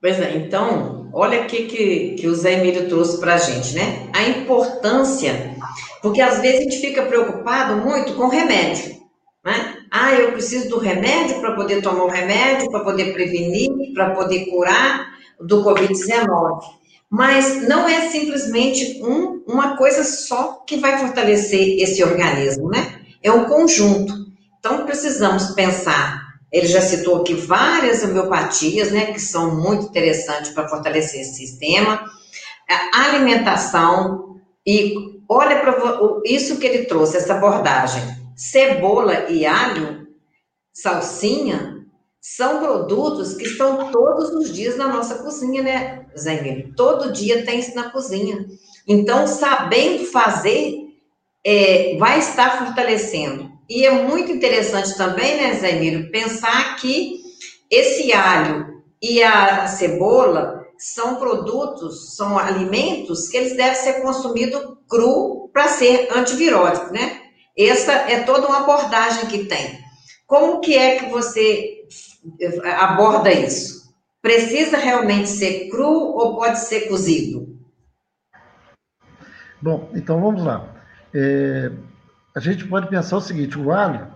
[SPEAKER 1] Pois é, então, olha o que, que o Zé Emílio trouxe para a gente, né? A importância, porque às vezes a gente fica preocupado muito com remédio, né? Ah, eu preciso do remédio para poder tomar o remédio, para poder prevenir, para poder curar do Covid-19. Mas não é simplesmente um, uma coisa só que vai fortalecer esse organismo, né? É um conjunto. Então, precisamos pensar ele já citou aqui várias homeopatias, né, que são muito interessantes para fortalecer esse sistema. A alimentação, e olha para isso que ele trouxe, essa abordagem. Cebola e alho, salsinha, são produtos que estão todos os dias na nossa cozinha, né, Zé Todo dia tem isso na cozinha. Então, sabendo fazer, é, vai estar fortalecendo. E é muito interessante também, né, Zé pensar que esse alho e a cebola são produtos, são alimentos que eles devem ser consumidos cru para ser antivirótico, né? Essa é toda uma abordagem que tem. Como que é que você aborda isso? Precisa realmente ser cru ou pode ser cozido?
[SPEAKER 2] Bom, então vamos lá. É, a gente pode pensar o seguinte: o alho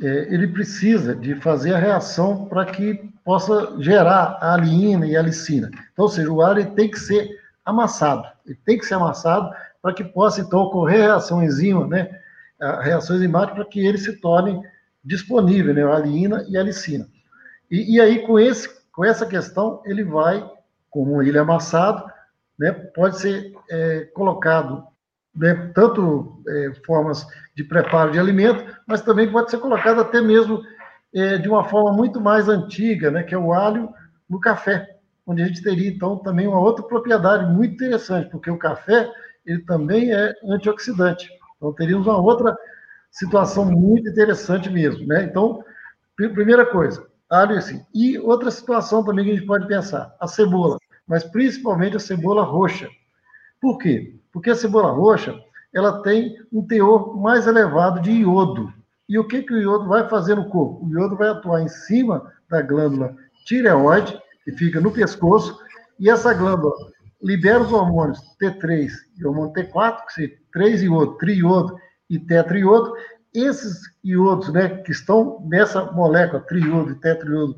[SPEAKER 2] é, ele precisa de fazer a reação para que possa gerar a alina e a alicina. Então, ou seja, o alho tem que ser amassado, ele tem que ser amassado para que possa então ocorrer reação enzima, né? A reação enzimática para que ele se torne disponível, né? A alina e a alicina. E, e aí com esse com essa questão ele vai, como ele é amassado, né? Pode ser é, colocado né, tanto é, formas de preparo de alimento, mas também pode ser colocado até mesmo é, de uma forma muito mais antiga, né, que é o alho no café, onde a gente teria então também uma outra propriedade muito interessante, porque o café ele também é antioxidante. Então teríamos uma outra situação muito interessante mesmo, né? Então, primeira coisa, alho assim. E outra situação também que a gente pode pensar, a cebola, mas principalmente a cebola roxa. Por quê? Porque a cebola roxa, ela tem um teor mais elevado de iodo. E o que, que o iodo vai fazer no corpo? O iodo vai atuar em cima da glândula tireoide, que fica no pescoço, e essa glândula libera os hormônios T3 e hormônio T4, que são 3 iodo, triodo e tetraiodo. Esses iodos, né, que estão nessa molécula, triodo e tetraiodo,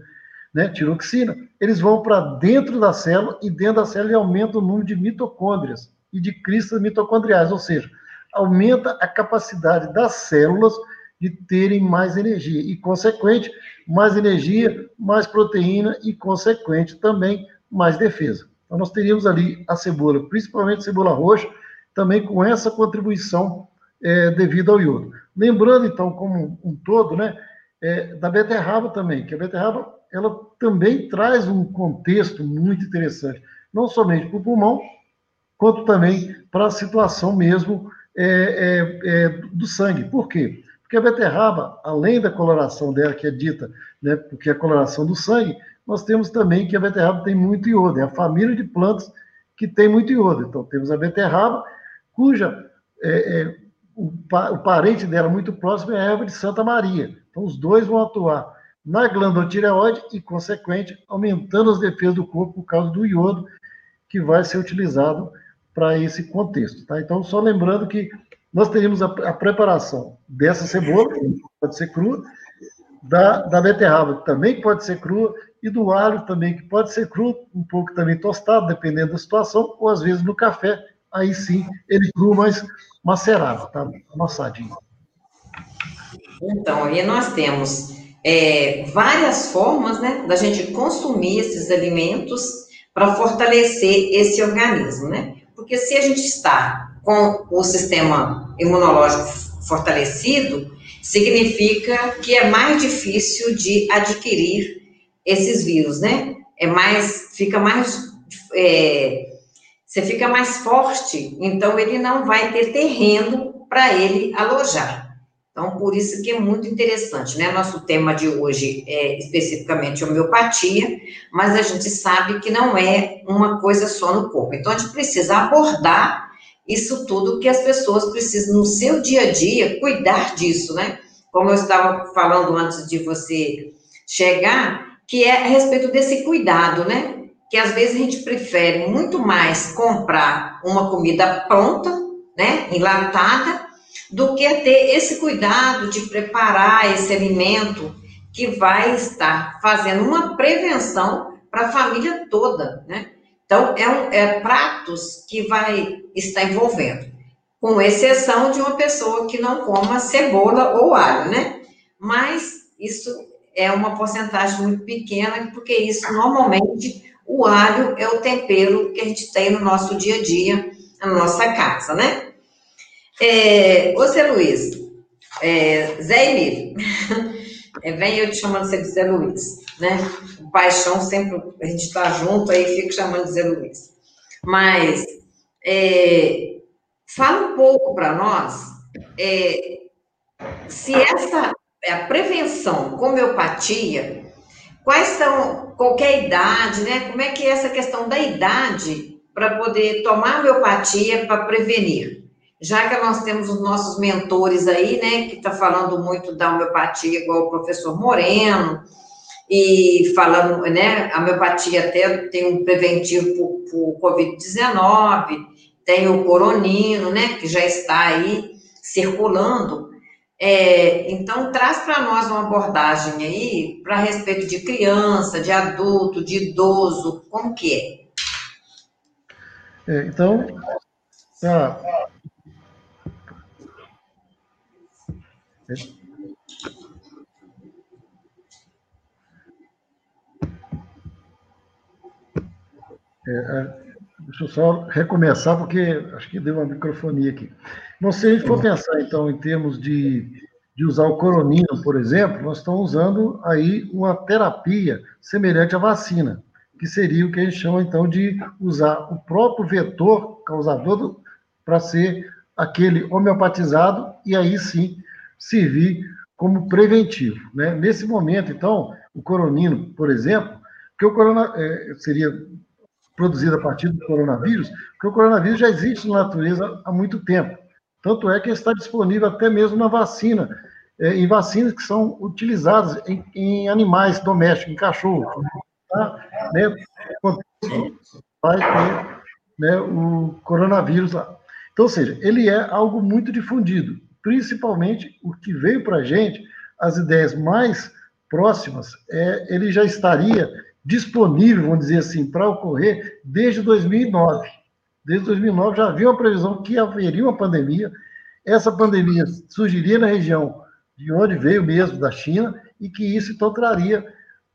[SPEAKER 2] né, tiroxina, eles vão para dentro da célula e dentro da célula aumenta o número de mitocôndrias e de cristas mitocondriais, ou seja, aumenta a capacidade das células de terem mais energia e, consequente, mais energia, mais proteína e, consequente, também mais defesa. Então, nós teríamos ali a cebola, principalmente a cebola roxa, também com essa contribuição é, devido ao iodo. Lembrando, então, como um todo, né, é, da beterraba também, que a beterraba ela também traz um contexto muito interessante, não somente para o pulmão, quanto também para a situação mesmo é, é, é, do sangue. Por quê? Porque a beterraba, além da coloração dela, que é dita, né, porque é a coloração do sangue, nós temos também que a beterraba tem muito iodo, é a família de plantas que tem muito iodo. Então, temos a beterraba, cuja é, o, o, parente dela muito próximo é a erva de Santa Maria. Então, os dois vão atuar na glândula tireoide e, consequente, aumentando as defesas do corpo por causa do iodo que vai ser utilizado para esse contexto. Tá? Então, só lembrando que nós teríamos a, a preparação dessa cebola, que pode ser crua, da, da beterraba, que também pode ser crua, e do alho também, que pode ser cru, um pouco também tostado, dependendo da situação, ou às vezes no café, aí sim, ele cru, mas macerado, tá? Amassadinho.
[SPEAKER 1] Então, e nós temos é, várias formas, né, da gente consumir esses alimentos para fortalecer esse organismo, né? Porque se a gente está com o sistema imunológico fortalecido, significa que é mais difícil de adquirir esses vírus, né? É mais, fica mais, é, você fica mais forte, então ele não vai ter terreno para ele alojar. Então, por isso que é muito interessante, né? Nosso tema de hoje é especificamente homeopatia, mas a gente sabe que não é uma coisa só no corpo. Então, a gente precisa abordar isso tudo que as pessoas precisam no seu dia a dia cuidar disso, né? Como eu estava falando antes de você chegar, que é a respeito desse cuidado, né? Que às vezes a gente prefere muito mais comprar uma comida pronta, né, enlatada, do que ter esse cuidado de preparar esse alimento que vai estar fazendo uma prevenção para a família toda, né? Então, é, um, é pratos que vai estar envolvendo, com exceção de uma pessoa que não coma cebola ou alho, né? Mas isso é uma porcentagem muito pequena, porque isso normalmente o alho é o tempero que a gente tem no nosso dia a dia, na nossa casa, né? É, Zé Luiz, é, Zé Emílio, é, vem eu te chamando sempre Zé Luiz, né? O paixão sempre, a gente está junto, aí fica chamando de Zé Luiz. Mas, é, fala um pouco para nós é, se essa a prevenção com homeopatia, quais são, qualquer idade, né? Como é que é essa questão da idade para poder tomar homeopatia para prevenir? Já que nós temos os nossos mentores aí, né, que está falando muito da homeopatia, igual o professor Moreno, e falando, né, a homeopatia até tem um preventivo para o Covid-19, tem o coronino, né, que já está aí circulando, é, então, traz para nós uma abordagem aí para respeito de criança, de adulto, de idoso, como que é?
[SPEAKER 2] é então, tá. É, é, deixa eu só recomeçar, porque acho que deu uma microfonia aqui. Não, se a gente for pensar, então, em termos de, de usar o coronino, por exemplo, nós estamos usando aí uma terapia semelhante à vacina, que seria o que a gente chama, então, de usar o próprio vetor causador para ser aquele homeopatizado e aí sim servir como preventivo. Né? Nesse momento, então, o coronino, por exemplo, que o corona é, seria produzido a partir do coronavírus, porque o coronavírus já existe na natureza há muito tempo. Tanto é que está disponível até mesmo na vacina, é, em vacinas que são utilizadas em, em animais domésticos, em cachorro. Tá? Né? Vai ter né, o coronavírus lá. Então, ou seja, ele é algo muito difundido, principalmente o que veio para a gente, as ideias mais próximas, é, ele já estaria disponível, vamos dizer assim, para ocorrer desde 2009 desde 2009 já havia uma previsão que haveria uma pandemia. Essa pandemia surgiria na região de onde veio mesmo, da China, e que isso então traria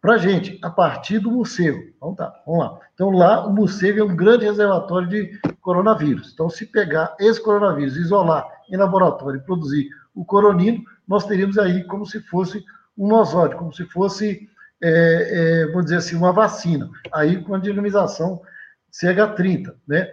[SPEAKER 2] para a gente, a partir do morcego. Então tá, vamos lá. Então lá o morcego é um grande reservatório de coronavírus. Então se pegar esse coronavírus, isolar em laboratório e produzir o coronino, nós teríamos aí como se fosse um nosóide, como se fosse, é, é, vamos dizer assim, uma vacina, aí com a dinamização CH30, né?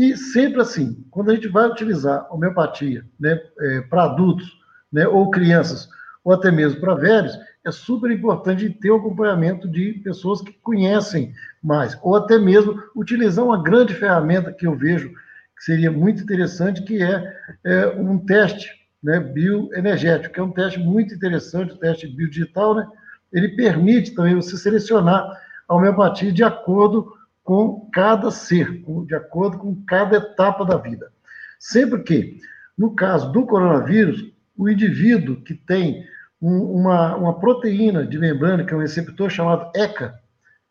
[SPEAKER 2] E sempre assim, quando a gente vai utilizar homeopatia né, é, para adultos, né, ou crianças, ou até mesmo para velhos, é super importante ter o acompanhamento de pessoas que conhecem mais, ou até mesmo utilizar uma grande ferramenta que eu vejo que seria muito interessante, que é, é um teste né, bioenergético, que é um teste muito interessante, o teste biodigital, né? Ele permite também você selecionar a homeopatia de acordo com cada ser, de acordo com cada etapa da vida. Sempre que, no caso do coronavírus, o indivíduo que tem um, uma, uma proteína de membrana, que é um receptor chamado ECA,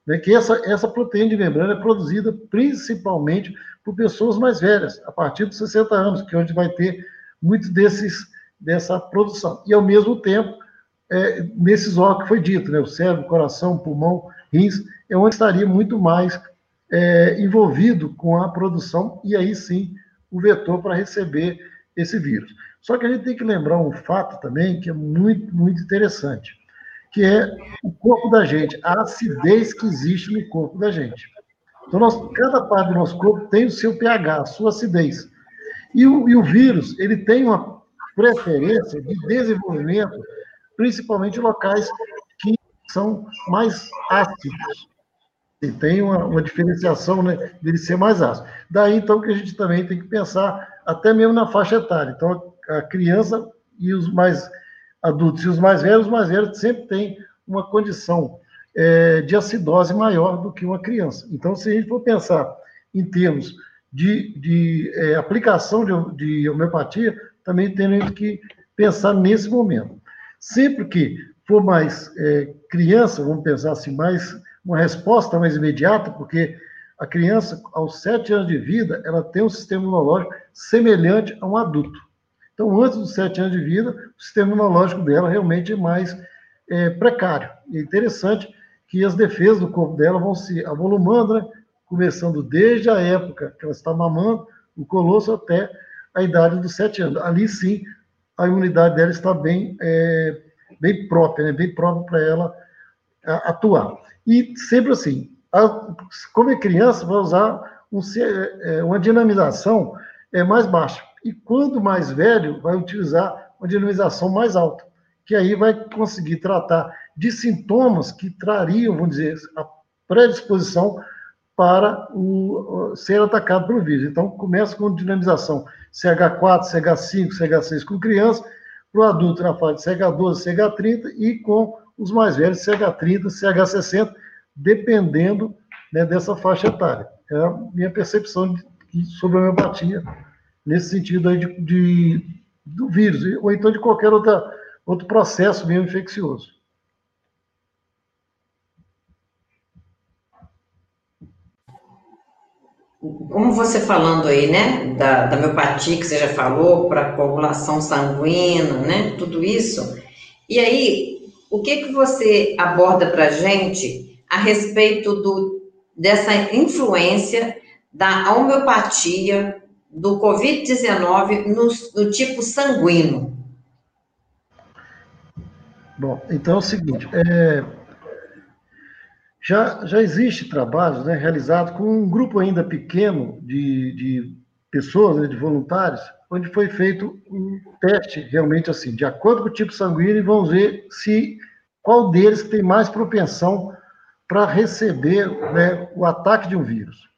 [SPEAKER 2] né, que essa, essa proteína de membrana é produzida principalmente por pessoas mais velhas, a partir dos 60 anos, que é onde vai ter muito desses, dessa produção. E, ao mesmo tempo, é, nesses órgãos que foi dito, né, o cérebro, coração, pulmão, rins, é onde estaria muito mais é, envolvido com a produção, e aí sim o vetor para receber esse vírus. Só que a gente tem que lembrar um fato também que é muito, muito interessante, que é o corpo da gente, a acidez que existe no corpo da gente. Então, nós, cada parte do nosso corpo tem o seu pH, a sua acidez. E o, e o vírus, ele tem uma preferência de desenvolvimento, principalmente em locais que são mais ácidos. E tem uma, uma diferenciação né, dele ser mais ácido. Daí, então, que a gente também tem que pensar até mesmo na faixa etária. Então, a criança e os mais adultos e os mais velhos, os mais velhos sempre têm uma condição é, de acidose maior do que uma criança. Então, se a gente for pensar em termos de, de é, aplicação de, de homeopatia, também temos que pensar nesse momento. Sempre que for mais é, criança, vamos pensar assim, mais uma resposta mais imediata, porque a criança, aos sete anos de vida, ela tem um sistema imunológico semelhante a um adulto. Então, antes dos sete anos de vida, o sistema imunológico dela realmente é mais é, precário. E é interessante que as defesas do corpo dela vão se avolumando, né? começando desde a época que ela está mamando, o colosso, até a idade dos sete anos. Ali sim, a imunidade dela está bem, é, bem própria, né? bem própria para ela atuar. E sempre assim, a, como é criança, vai usar um, é, uma dinamização é, mais baixa. E quando mais velho, vai utilizar uma dinamização mais alta, que aí vai conseguir tratar de sintomas que trariam, vamos dizer, a predisposição para o, ser atacado pelo vírus. Então, começa com dinamização CH4, CH5, CH6 com criança, para o adulto na fase de CH12, CH30 e com os mais velhos CH30, CH60, dependendo né, dessa faixa etária. É a minha percepção de, sobre a homeopatia nesse sentido aí de, de, do vírus, ou então de qualquer outra, outro processo mesmo infeccioso.
[SPEAKER 1] Como você falando aí, né, da, da miopatia que você já falou, para coagulação sanguínea, né, tudo isso. E aí, o que que você aborda para a gente a respeito do, dessa influência da homeopatia do Covid-19 no, no, tipo sanguíneo?
[SPEAKER 2] Bom, então é o seguinte, é, já, já existe trabalhos né, realizados com um grupo ainda pequeno de, de pessoas, né, de voluntários, onde foi feito um teste realmente assim, de acordo com o tipo sanguíneo, e vamos ver se qual deles tem mais propensão para receber né, o ataque de um vírus.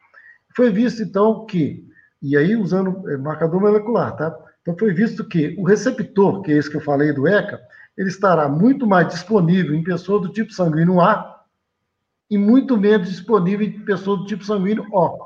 [SPEAKER 2] Foi visto, então, que e aí, usando é, marcador molecular, tá? Então, foi visto que o receptor, que é esse que eu falei do ECA, ele estará muito mais disponível em pessoas do tipo sanguíneo A e muito menos disponível em pessoas do tipo sanguíneo O.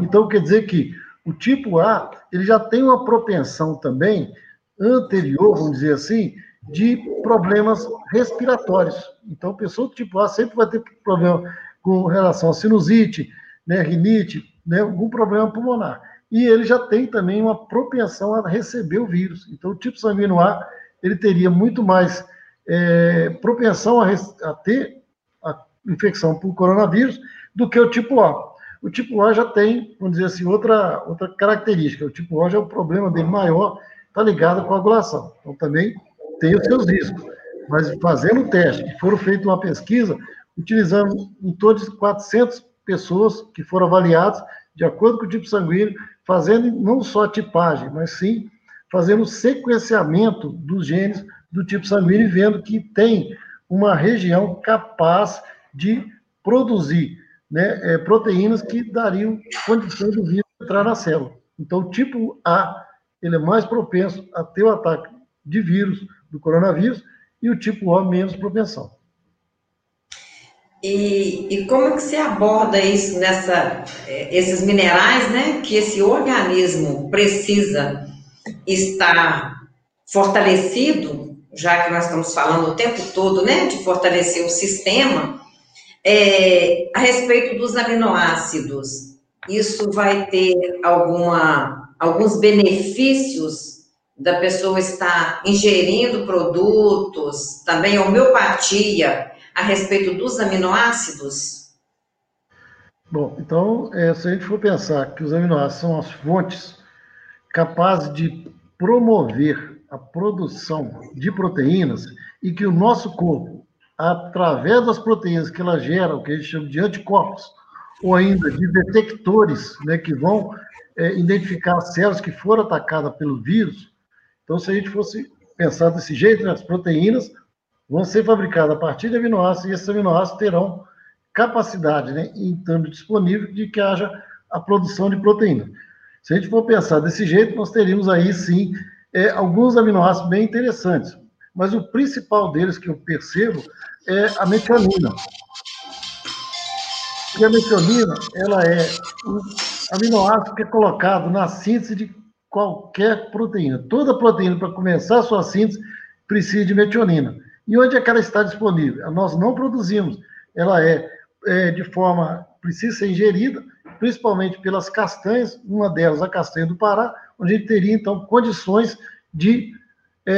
[SPEAKER 2] Então, quer dizer que o tipo A, ele já tem uma propensão também anterior, vamos dizer assim, de problemas respiratórios. Então, a pessoa do tipo A sempre vai ter problema com relação a sinusite, né, rinite, né, algum problema pulmonar e ele já tem também uma propensão a receber o vírus. Então, o tipo sanguíneo A, ele teria muito mais é, propensão a, a, ter a infecção por coronavírus do que o tipo A. O tipo A já tem, vamos dizer assim, outra, outra característica. O tipo A já é o problema dele maior, está ligado à coagulação. Então, também tem os seus riscos. Mas fazendo o teste, que foram feita uma pesquisa, utilizando em todas 400 pessoas que foram avaliadas, de acordo com o tipo sanguíneo, fazendo não só tipagem, mas sim fazendo sequenciamento dos genes do tipo sanguíneo e vendo que tem uma região capaz de produzir né, é, proteínas que dariam condição do vírus entrar na célula. Então, o tipo A ele é mais propenso a ter o ataque de vírus do coronavírus e o tipo O menos propensão.
[SPEAKER 1] E, e como que se aborda isso nessa, é, esses minerais, né, que esse organismo precisa estar fortalecido, já que nós estamos falando o tempo todo, né, de fortalecer o sistema, é, a respeito dos aminoácidos, isso vai ter alguma, alguns benefícios da pessoa estar ingerindo produtos, também homeopatia, a respeito dos aminoácidos?
[SPEAKER 2] Bom, então, é, se a gente for pensar que os aminoácidos são as fontes capazes de promover a produção de proteínas e que o nosso corpo, através das proteínas que ela gera, o que a gente chama de anticorpos, ou ainda de detectores, né, que vão é, identificar as células que foram atacadas pelo vírus. Então, se a gente fosse pensar desse jeito, né, as proteínas vão ser fabricadas a partir de aminoácidos e esses aminoácidos terão capacidade, né, estando disponível, de que haja a produção de proteína. Se a gente for pensar desse jeito, nós teríamos aí sim é, alguns aminoácidos bem interessantes, mas o principal deles que eu percebo é a metionina. E a metionina, ela é um aminoácido que é colocado na síntese de qualquer proteína. Toda proteína, para começar a sua síntese, precisa de metionina. E onde é que ela está disponível? Nós não produzimos. Ela é, é de forma, precisa ser ingerida, principalmente pelas castanhas, uma delas a castanha do Pará, onde gente teria, então, condições de é,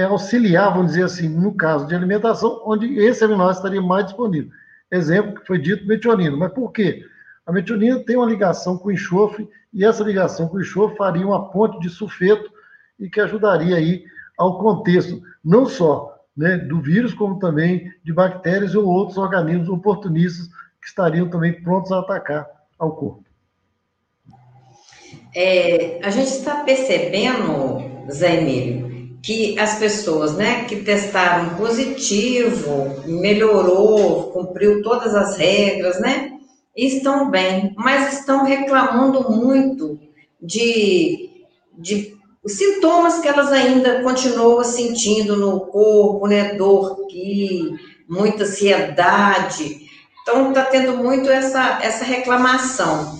[SPEAKER 2] é, auxiliar, vamos dizer assim, no caso de alimentação, onde esse aminoácido estaria mais disponível. Exemplo que foi dito metionina. Mas por quê? A metionina tem uma ligação com o enxofre, e essa ligação com o enxofre faria uma ponte de sulfeto e que ajudaria aí ao contexto, não só né, do vírus, como também de bactérias ou outros organismos oportunistas que estariam também prontos a atacar ao corpo.
[SPEAKER 1] É, a gente está percebendo, Zé Emílio, que as pessoas né, que testaram positivo, melhorou, cumpriu todas as regras, né? Estão bem, mas estão reclamando muito de, de sintomas que elas ainda continuam sentindo no corpo, né? Dor aqui, muita ansiedade. Então, está tendo muito essa, essa reclamação.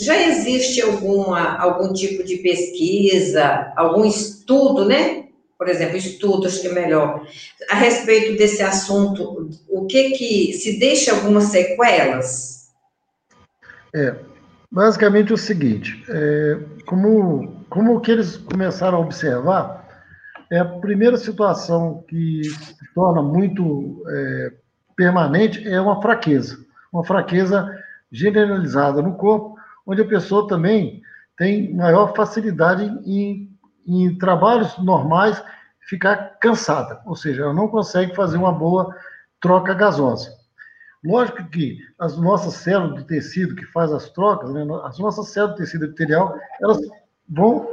[SPEAKER 1] Já existe alguma, algum tipo de pesquisa, algum estudo, né? Por exemplo, estudo, acho que melhor, a respeito desse assunto, o que que se deixa algumas sequelas?
[SPEAKER 2] É, basicamente o seguinte, é, como como que eles começaram a observar, é a primeira situação que se torna muito é, permanente é uma fraqueza, uma fraqueza generalizada no corpo, onde a pessoa também tem maior facilidade em, em trabalhos normais ficar cansada, ou seja, ela não consegue fazer uma boa troca gasosa. Lógico que as nossas células de tecido que faz as trocas, né, as nossas células de tecido epitelial, elas vão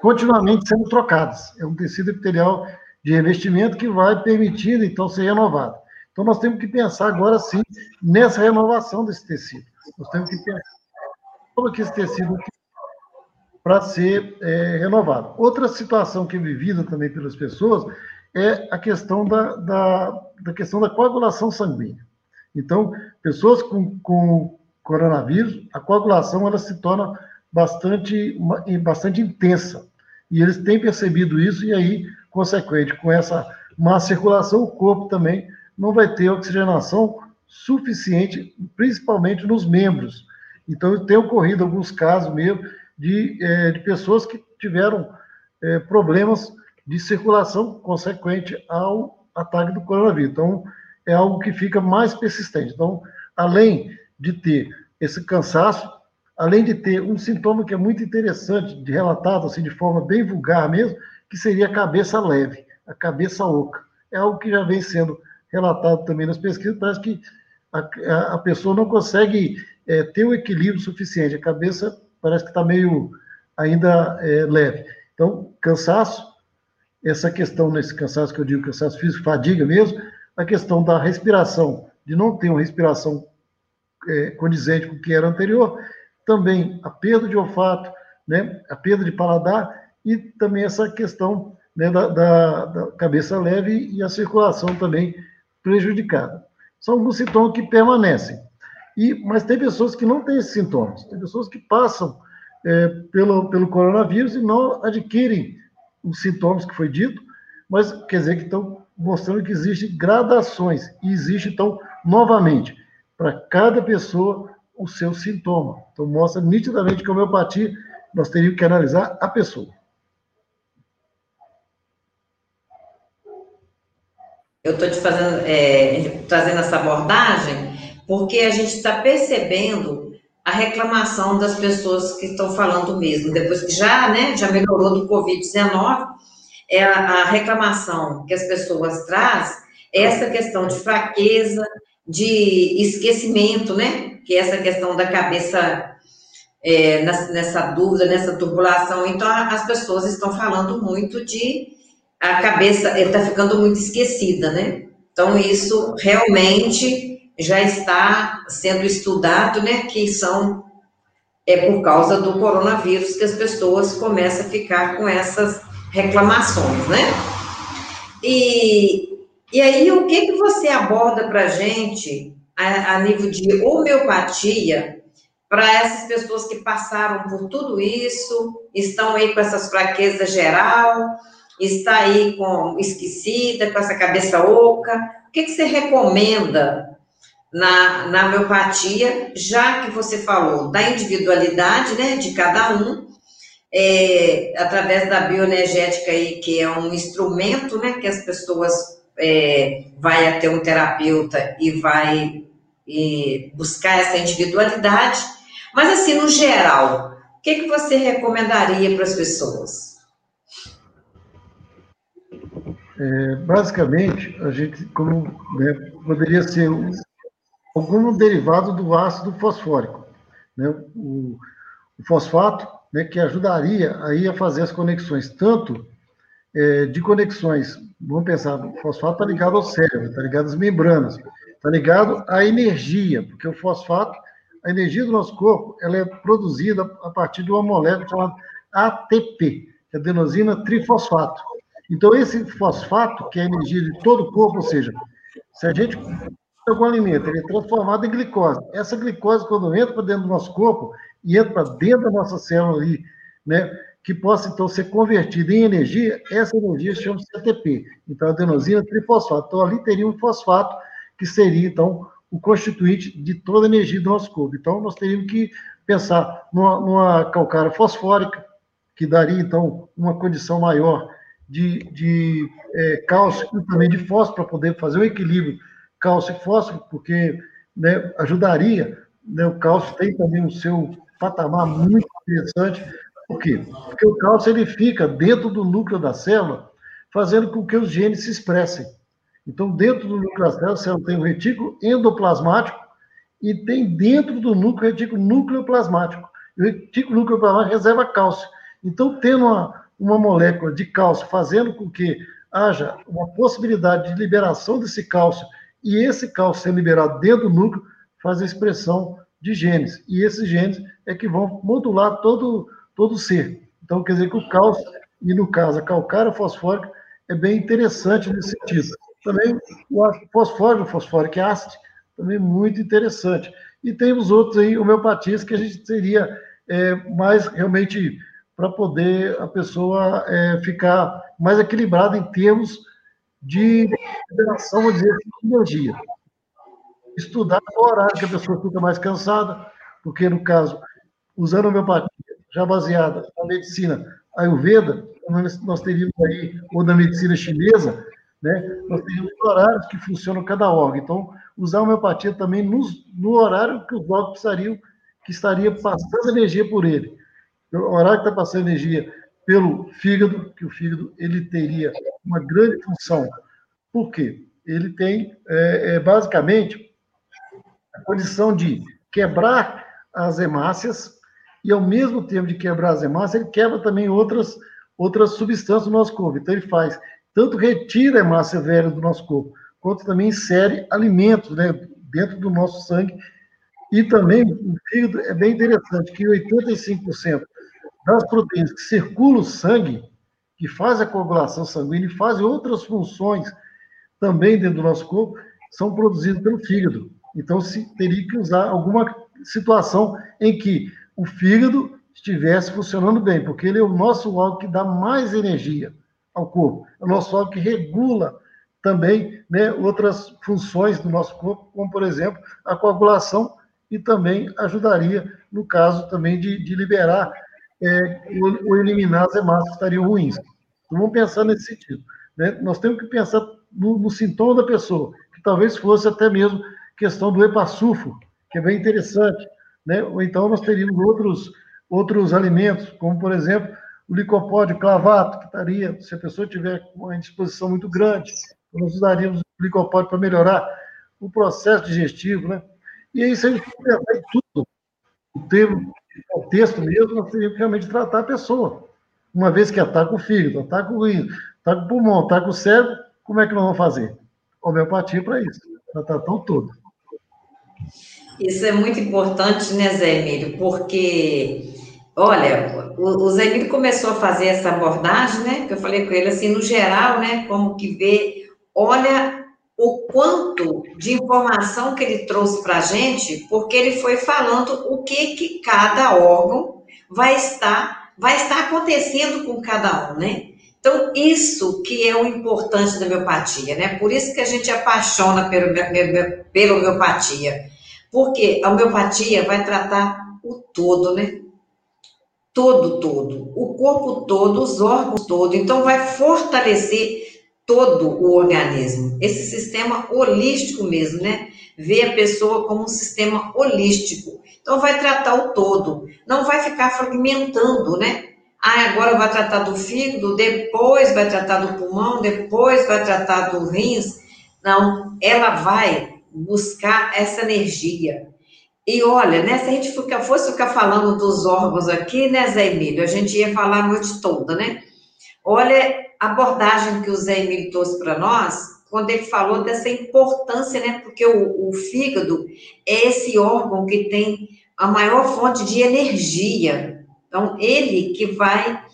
[SPEAKER 2] continuamente sendo trocadas. É um tecido epitelial de revestimento que vai permitindo, então, ser renovado. Então, nós temos que pensar agora, sim, nessa renovação desse tecido. Nós temos que pensar como que esse tecido para ser é, renovado. Outra situação que é vivida também pelas pessoas é a questão da, da, da questão da coagulação sanguínea. Então, pessoas com, com coronavírus, a coagulação ela se torna bastante, bastante intensa. E eles têm percebido isso, e aí, consequente, com essa má circulação, o corpo também não vai ter oxigenação suficiente, principalmente nos membros. Então, tem ocorrido alguns casos mesmo de, é, de pessoas que tiveram é, problemas de circulação consequente ao ataque do coronavírus. Então, é algo que fica mais persistente. Então, além de ter esse cansaço, além de ter um sintoma que é muito interessante, de relatado assim de forma bem vulgar mesmo, que seria a cabeça leve, a cabeça oca. É algo que já vem sendo relatado também nas pesquisas, parece que a, a pessoa não consegue é, ter o equilíbrio suficiente, a cabeça parece que está meio ainda é, leve. Então, cansaço, essa questão nesse cansaço que eu digo, cansaço físico, fadiga mesmo, a questão da respiração, de não ter uma respiração é, condizente com o que era anterior, também a perda de olfato, né, a perda de paladar e também essa questão né, da, da, da, cabeça leve e a circulação também prejudicada. São alguns sintomas que permanecem. E, mas tem pessoas que não têm esses sintomas, tem pessoas que passam é, pelo, pelo coronavírus e não adquirem os sintomas que foi dito, mas quer dizer que estão mostrando que existem gradações, e existe, então, novamente, para cada pessoa o seu sintoma. Então, mostra nitidamente que a homeopatia, nós teríamos que analisar a pessoa.
[SPEAKER 1] Eu estou te fazendo, é, trazendo essa abordagem porque a gente está percebendo a reclamação das pessoas que estão falando mesmo, depois que já, né, já melhorou do Covid-19, é a, reclamação que as pessoas trazem é essa questão de fraqueza, de esquecimento, né, que é essa questão da cabeça é, nessa dúvida, nessa turbulação, então as pessoas estão falando muito de a cabeça está ficando muito esquecida, né? Então isso realmente já está sendo estudado, né, que são é por causa do coronavírus que as pessoas começam a ficar com essas reclamações, né? E, e aí, o que, que você aborda para a gente a, nível de homeopatia para essas pessoas que passaram por tudo isso, estão aí com essas fraquezas geral, está aí com esquecida, com essa cabeça oca, o que, que você recomenda na, na homeopatia, já que você falou da individualidade, né, de cada um, é, através da bioenergética aí, que é um instrumento, né, que as pessoas é, vai até um terapeuta e vai e buscar essa individualidade, mas assim, no geral, o que, que você recomendaria para as pessoas?
[SPEAKER 2] É, basicamente, a gente como né, poderia ser algum derivado do ácido fosfórico, né? o, o fosfato, né, que ajudaria aí a fazer as conexões, tanto é, de conexões, vamos pensar, o fosfato está ligado ao cérebro, está ligado às membranas, está ligado à energia, porque o fosfato, a energia do nosso corpo, ela é produzida a partir de uma molécula chamada ATP, que é adenosina trifosfato. Então, esse fosfato, que é a energia de todo o corpo, ou seja, se a gente algum alimento, ele é transformado em glicose. Essa glicose, quando entra para dentro do nosso corpo e entra para dentro da nossa célula ali, né, que possa então ser convertida em energia, essa energia chama-se ATP. Então, adenosina trifosfato. Então, ali teria um fosfato que seria, então, o constituinte de toda a energia do nosso corpo. Então, nós teríamos que pensar numa, numa calcária fosfórica, que daria, então, uma condição maior de, de é, cálcio e também de fósforo para poder fazer o equilíbrio cálcio e fósforo, porque né, ajudaria. Né, o cálcio tem também o seu patamar muito interessante. Por quê? Porque o cálcio ele fica dentro do núcleo da célula, fazendo com que os genes se expressem. Então, dentro do núcleo da célula, a célula tem o retículo endoplasmático e tem dentro do núcleo o retículo nucleoplasmático. E o retículo nucleoplasmático reserva cálcio. Então, tendo uma, uma molécula de cálcio fazendo com que haja uma possibilidade de liberação desse cálcio e esse cálcio sendo liberado dentro do núcleo faz a expressão de genes. E esses genes é que vão modular todo, todo o ser. Então, quer dizer que o cálcio, e no caso a calcária fosfórica, é bem interessante nesse sentido. Também o fosfórico, fosfórico ácido, também muito interessante. E tem os outros aí, homeopatias, que a gente seria é, mais realmente para poder a pessoa é, ficar mais equilibrada em termos de liberação, vou dizer, de energia. Estudar no horário que a pessoa fica mais cansada, porque, no caso, usando a homeopatia, já baseada na medicina ayurveda, nós teríamos aí, ou na medicina chinesa, né, nós teríamos horários que funcionam cada órgão. Então, usar a homeopatia também no, no horário que os órgãos precisariam, que estaria passando energia por ele. O horário que está passando energia pelo fígado, que o fígado ele teria uma grande função. Por quê? Ele tem, é, é, basicamente, a condição de quebrar as hemácias e, ao mesmo tempo de quebrar as hemácias, ele quebra também outras, outras substâncias do nosso corpo. Então, ele faz, tanto retira a hemácia velha do nosso corpo, quanto também insere alimentos né, dentro do nosso sangue. E também o fígado é bem interessante, que 85% das proteínas que circulam o sangue, que fazem a coagulação sanguínea e fazem outras funções também dentro do nosso corpo, são produzidas pelo fígado. Então, se teria que usar alguma situação em que o fígado estivesse funcionando bem, porque ele é o nosso órgão que dá mais energia ao corpo, é o nosso órgão que regula também né, outras funções do nosso corpo, como, por exemplo, a coagulação, e também ajudaria, no caso também de, de liberar é, ou, ou, eliminar as hemácias estariam ruins. Então, vamos pensar nesse sentido. Né? Nós temos que pensar no, no sintoma da pessoa, que talvez fosse até mesmo questão do epassufo, que é bem interessante, né? Ou então nós teríamos outros outros alimentos, como por exemplo o licopódio clavato, que estaria, se a pessoa tiver uma indisposição muito grande, nós usaríamos o licopódio para melhorar o processo digestivo, né? E aí, se a gente pensar em tudo, o termo, o texto mesmo, teríamos que realmente tratar a pessoa. Uma vez que ataca o fígado, ataca o rim, ataca o pulmão, ataca o cérebro, como é que nós vamos fazer? Homeopatia para isso, para tratar o todo.
[SPEAKER 1] Isso é muito importante, né, Zé Emílio? Porque, olha, o, Zé Emílio começou a fazer essa abordagem, né? Que eu falei com ele assim, no geral, né? Como que vê, olha o quanto de informação que ele trouxe para a gente, porque ele foi falando o que que cada órgão vai estar, vai estar acontecendo com cada um, né? Então, isso que é o importante da homeopatia, né? Por isso que a gente apaixona pelo, pela homeopatia porque a homeopatia vai tratar o todo, né? Todo, todo. O corpo todo, os órgãos todos. Então, vai fortalecer todo o organismo. Esse sistema holístico mesmo, né? Vê a pessoa como um sistema holístico. Então, vai tratar o todo. Não vai ficar fragmentando, né? Ah, agora vai tratar do fígado, depois vai tratar do pulmão, depois vai tratar do rins. Não, ela vai buscar essa energia. E olha, né, se a gente fosse ficar falando dos órgãos aqui, né, Zé Emílio, a gente ia falar a noite toda, né? Olha abordagem que o Zé Emílio trouxe para nós, quando ele falou dessa importância, né, porque o, o fígado é esse órgão que tem a maior fonte de energia. Então, ele que vai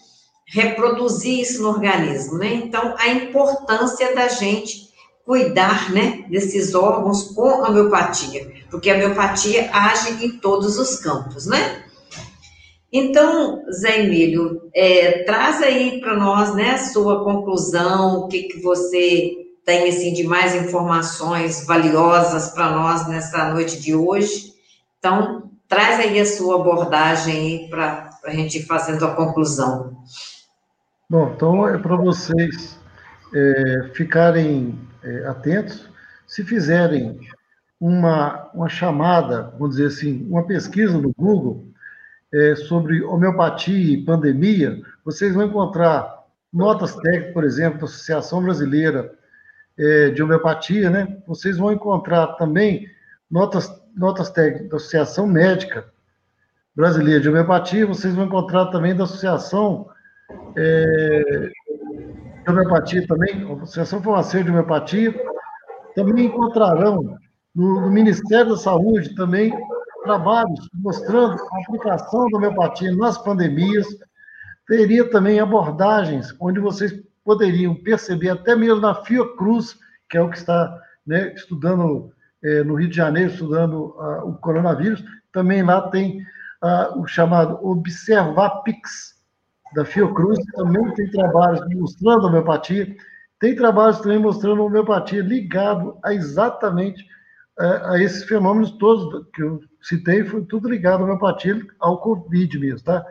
[SPEAKER 1] reproduzir isso no organismo, né? Então, a importância da gente cuidar, né, desses órgãos com a homeopatia, porque a homeopatia age em todos os campos, né? Então, Zé Emílio, é, traz aí para nós, né, a sua conclusão, o que, que você tem, assim, de mais informações valiosas para nós nessa noite de hoje. Então, traz aí a sua abordagem para a gente ir fazendo a conclusão.
[SPEAKER 2] Bom, então é para vocês é, ficarem é, atentos, se fizerem uma, uma chamada, vamos dizer assim, uma pesquisa no Google é, sobre homeopatia e pandemia, vocês vão encontrar notas técnicas, por exemplo, da Associação Brasileira é, de Homeopatia, né? Vocês vão encontrar também notas, notas técnicas da Associação Médica Brasileira de Homeopatia, vocês vão encontrar também da Associação é, de homeopatia também, Associação Farmacêutica de Homeopatia, também encontrarão no, no, Ministério da Saúde também trabalhos mostrando a aplicação da homeopatia nas pandemias. Teria também abordagens onde vocês poderiam perceber, até mesmo na Fiocruz, que é o que está né, estudando é, no Rio de Janeiro, estudando uh, o coronavírus, também lá tem uh, o chamado Observapix, da Fiocruz, também tem trabalhos mostrando a homeopatia, tem trabalhos também mostrando a homeopatia ligado a exatamente a, é, a esses fenômenos todos que eu citei, foi tudo ligado à homeopatia, ao Covid mesmo, tá?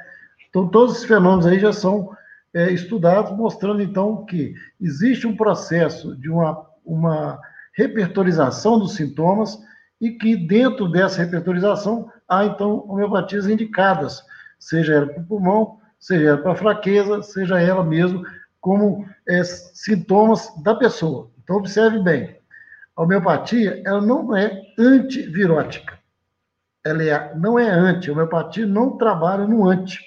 [SPEAKER 2] Então, todos esses fenômenos aí já são é, estudados, mostrando então que existe um processo de uma, uma repertorização dos sintomas e que dentro dessa repertorização há então homeopatias indicadas, seja ela para o pulmão, seja ela para fraqueza, seja ela mesmo como é, sintomas da pessoa. Então, observe bem, a homeopatia, ela não é antivirótica. Ela é, não é anti, a homeopatia não trabalha no anti,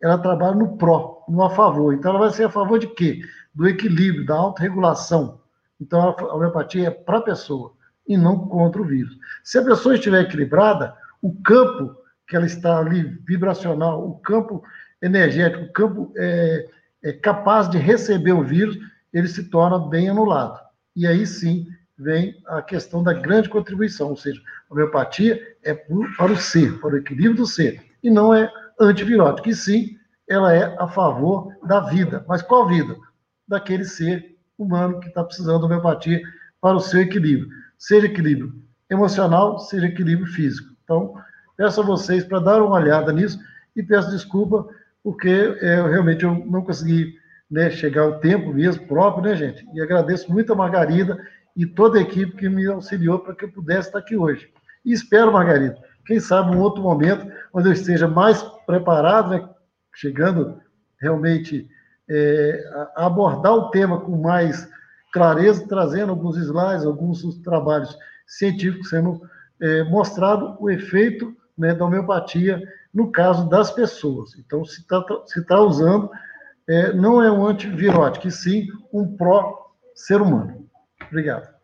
[SPEAKER 2] ela trabalha no pró, no a favor. Então, ela vai ser a favor de quê? Do equilíbrio, da autorregulação Então, a homeopatia é para a pessoa e não contra o vírus. Se a pessoa estiver equilibrada, o campo que ela está ali, vibracional, o campo energético, o campo é, é capaz de receber o vírus, ele se torna bem anulado. E aí sim vem a questão da grande contribuição, ou seja, a homeopatia é para o ser, para o equilíbrio do ser, e não é antivirótica, e sim ela é a favor da vida. Mas qual vida? Daquele ser humano que está precisando da homeopatia para o seu equilíbrio, seja equilíbrio emocional, seja equilíbrio físico. Então, peço a vocês para dar uma olhada nisso e peço desculpa porque é, realmente eu não consegui né, chegar ao tempo mesmo próprio, né, gente? E agradeço muito a Margarida e toda a equipe que me auxiliou para que eu pudesse estar aqui hoje. E espero, Margarida, quem sabe um outro momento onde eu esteja mais preparado, né, chegando realmente é, a abordar o tema com mais clareza, trazendo alguns slides, alguns trabalhos científicos sendo é, mostrado o efeito né, da homeopatia no caso das pessoas. Então, se está se tá usando, é, não é um antivirótico, e sim um pró-ser humano. Obrigado.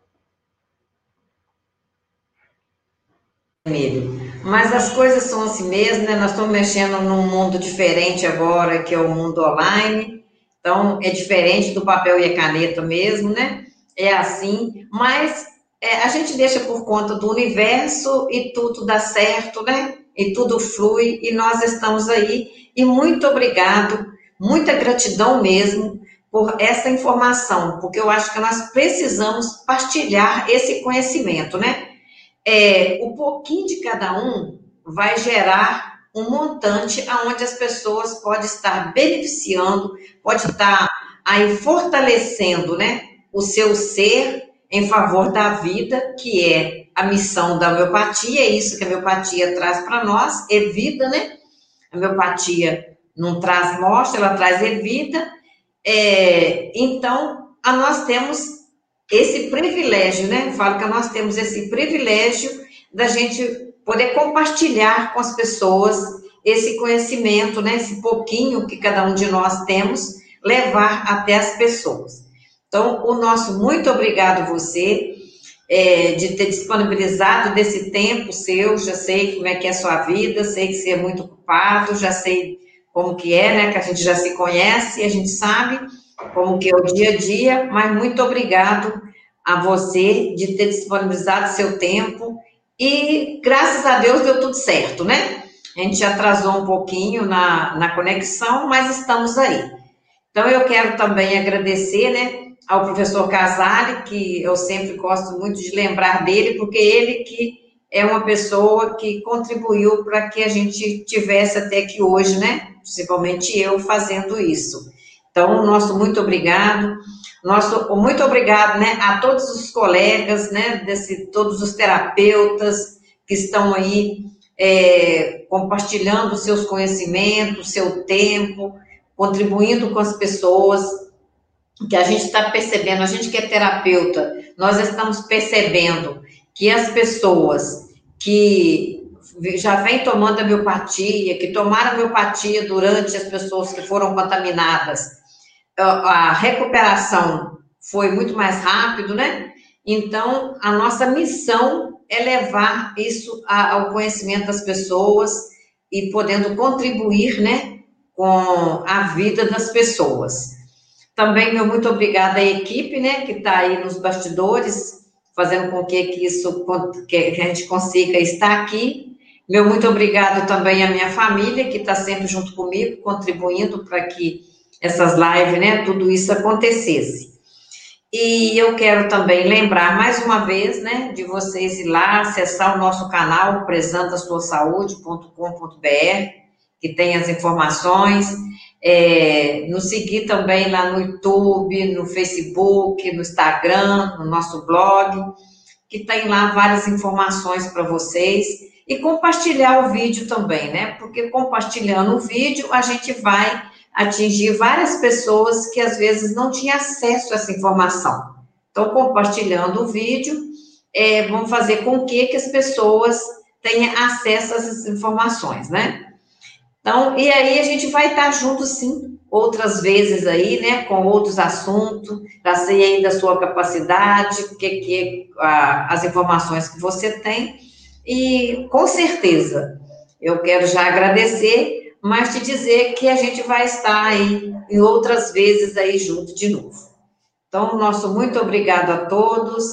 [SPEAKER 1] Mas as coisas são assim mesmo, né? Nós estamos mexendo num mundo diferente agora, que é o mundo online. Então, é diferente do papel e a caneta mesmo, né? É assim, mas é, a gente deixa por conta do universo e tudo dá certo, né? E tudo flui e nós estamos aí. E muito obrigado, muita gratidão mesmo por essa informação, porque eu acho que nós precisamos partilhar esse conhecimento, né? É, o pouquinho de cada um vai gerar um montante aonde as pessoas podem estar beneficiando, pode estar aí fortalecendo, né, o seu ser em favor da vida, que é a missão da homeopatia, é isso que a homeopatia traz para nós, é vida, né? A homeopatia não traz morte, ela traz é vida. É, então, a nós temos esse privilégio, né? Falo que nós temos esse privilégio da gente poder compartilhar com as pessoas esse conhecimento, né? Esse pouquinho que cada um de nós temos, levar até as pessoas. Então, o nosso muito obrigado você é, de ter disponibilizado desse tempo seu. Já sei como é que é a sua vida, sei que você é muito ocupado, já sei como que é, né? Que a gente já se conhece, a gente sabe como que é o dia a dia, mas muito obrigado a você de ter disponibilizado seu tempo e graças a Deus deu tudo certo, né? A gente atrasou um pouquinho na, na conexão, mas estamos aí. Então eu quero também agradecer, né, ao professor Casale, que eu sempre gosto muito de lembrar dele, porque ele que é uma pessoa que contribuiu para que a gente tivesse até aqui hoje, né? Principalmente eu fazendo isso. Então, nosso muito obrigado. Nosso muito obrigado, né, a todos os colegas, né, desse, todos os terapeutas que estão aí é, compartilhando seus conhecimentos, seu tempo, contribuindo com as pessoas, que a gente está percebendo, a gente que é terapeuta, nós estamos percebendo que as pessoas que já vêm tomando a miopatia, que tomaram miopatia durante as pessoas que foram contaminadas, a recuperação foi muito mais rápido, né? Então, a nossa missão é levar isso ao conhecimento das pessoas e podendo contribuir, né, com a vida das pessoas. Também, meu muito obrigada à equipe, né, que está aí nos bastidores, fazendo com que, que isso, que a gente consiga estar aqui. Meu muito obrigado também à minha família, que está sempre junto comigo, contribuindo para que essas lives, né, tudo isso acontecesse. E eu quero também lembrar mais uma vez, né, de vocês ir lá acessar o nosso canal presantassuasaude.com.br, que tem as informações, é, nos seguir também lá no YouTube, no Facebook, no Instagram, no nosso blog, que tem lá várias informações para vocês e compartilhar o vídeo também, né? Porque compartilhando o vídeo a gente vai atingir várias pessoas que às vezes não tinham acesso a essa informação. Então, compartilhando o vídeo, é, vamos fazer com que, que as pessoas tenham acesso a essas informações, né? Então, e aí a gente vai estar junto, sim, outras vezes aí, né, com outros assuntos, já sei aí da sua capacidade, que, que as informações que você tem, e com certeza, eu quero já agradecer, mas te dizer que a gente vai estar aí em outras vezes aí junto de novo. Então, nosso muito obrigado a todos,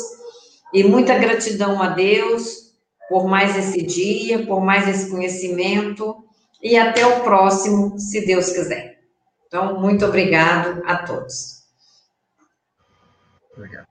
[SPEAKER 1] e muita gratidão a Deus por mais esse dia, por mais esse conhecimento, e até o próximo, se Deus quiser. Então, muito obrigado a todos. Obrigado.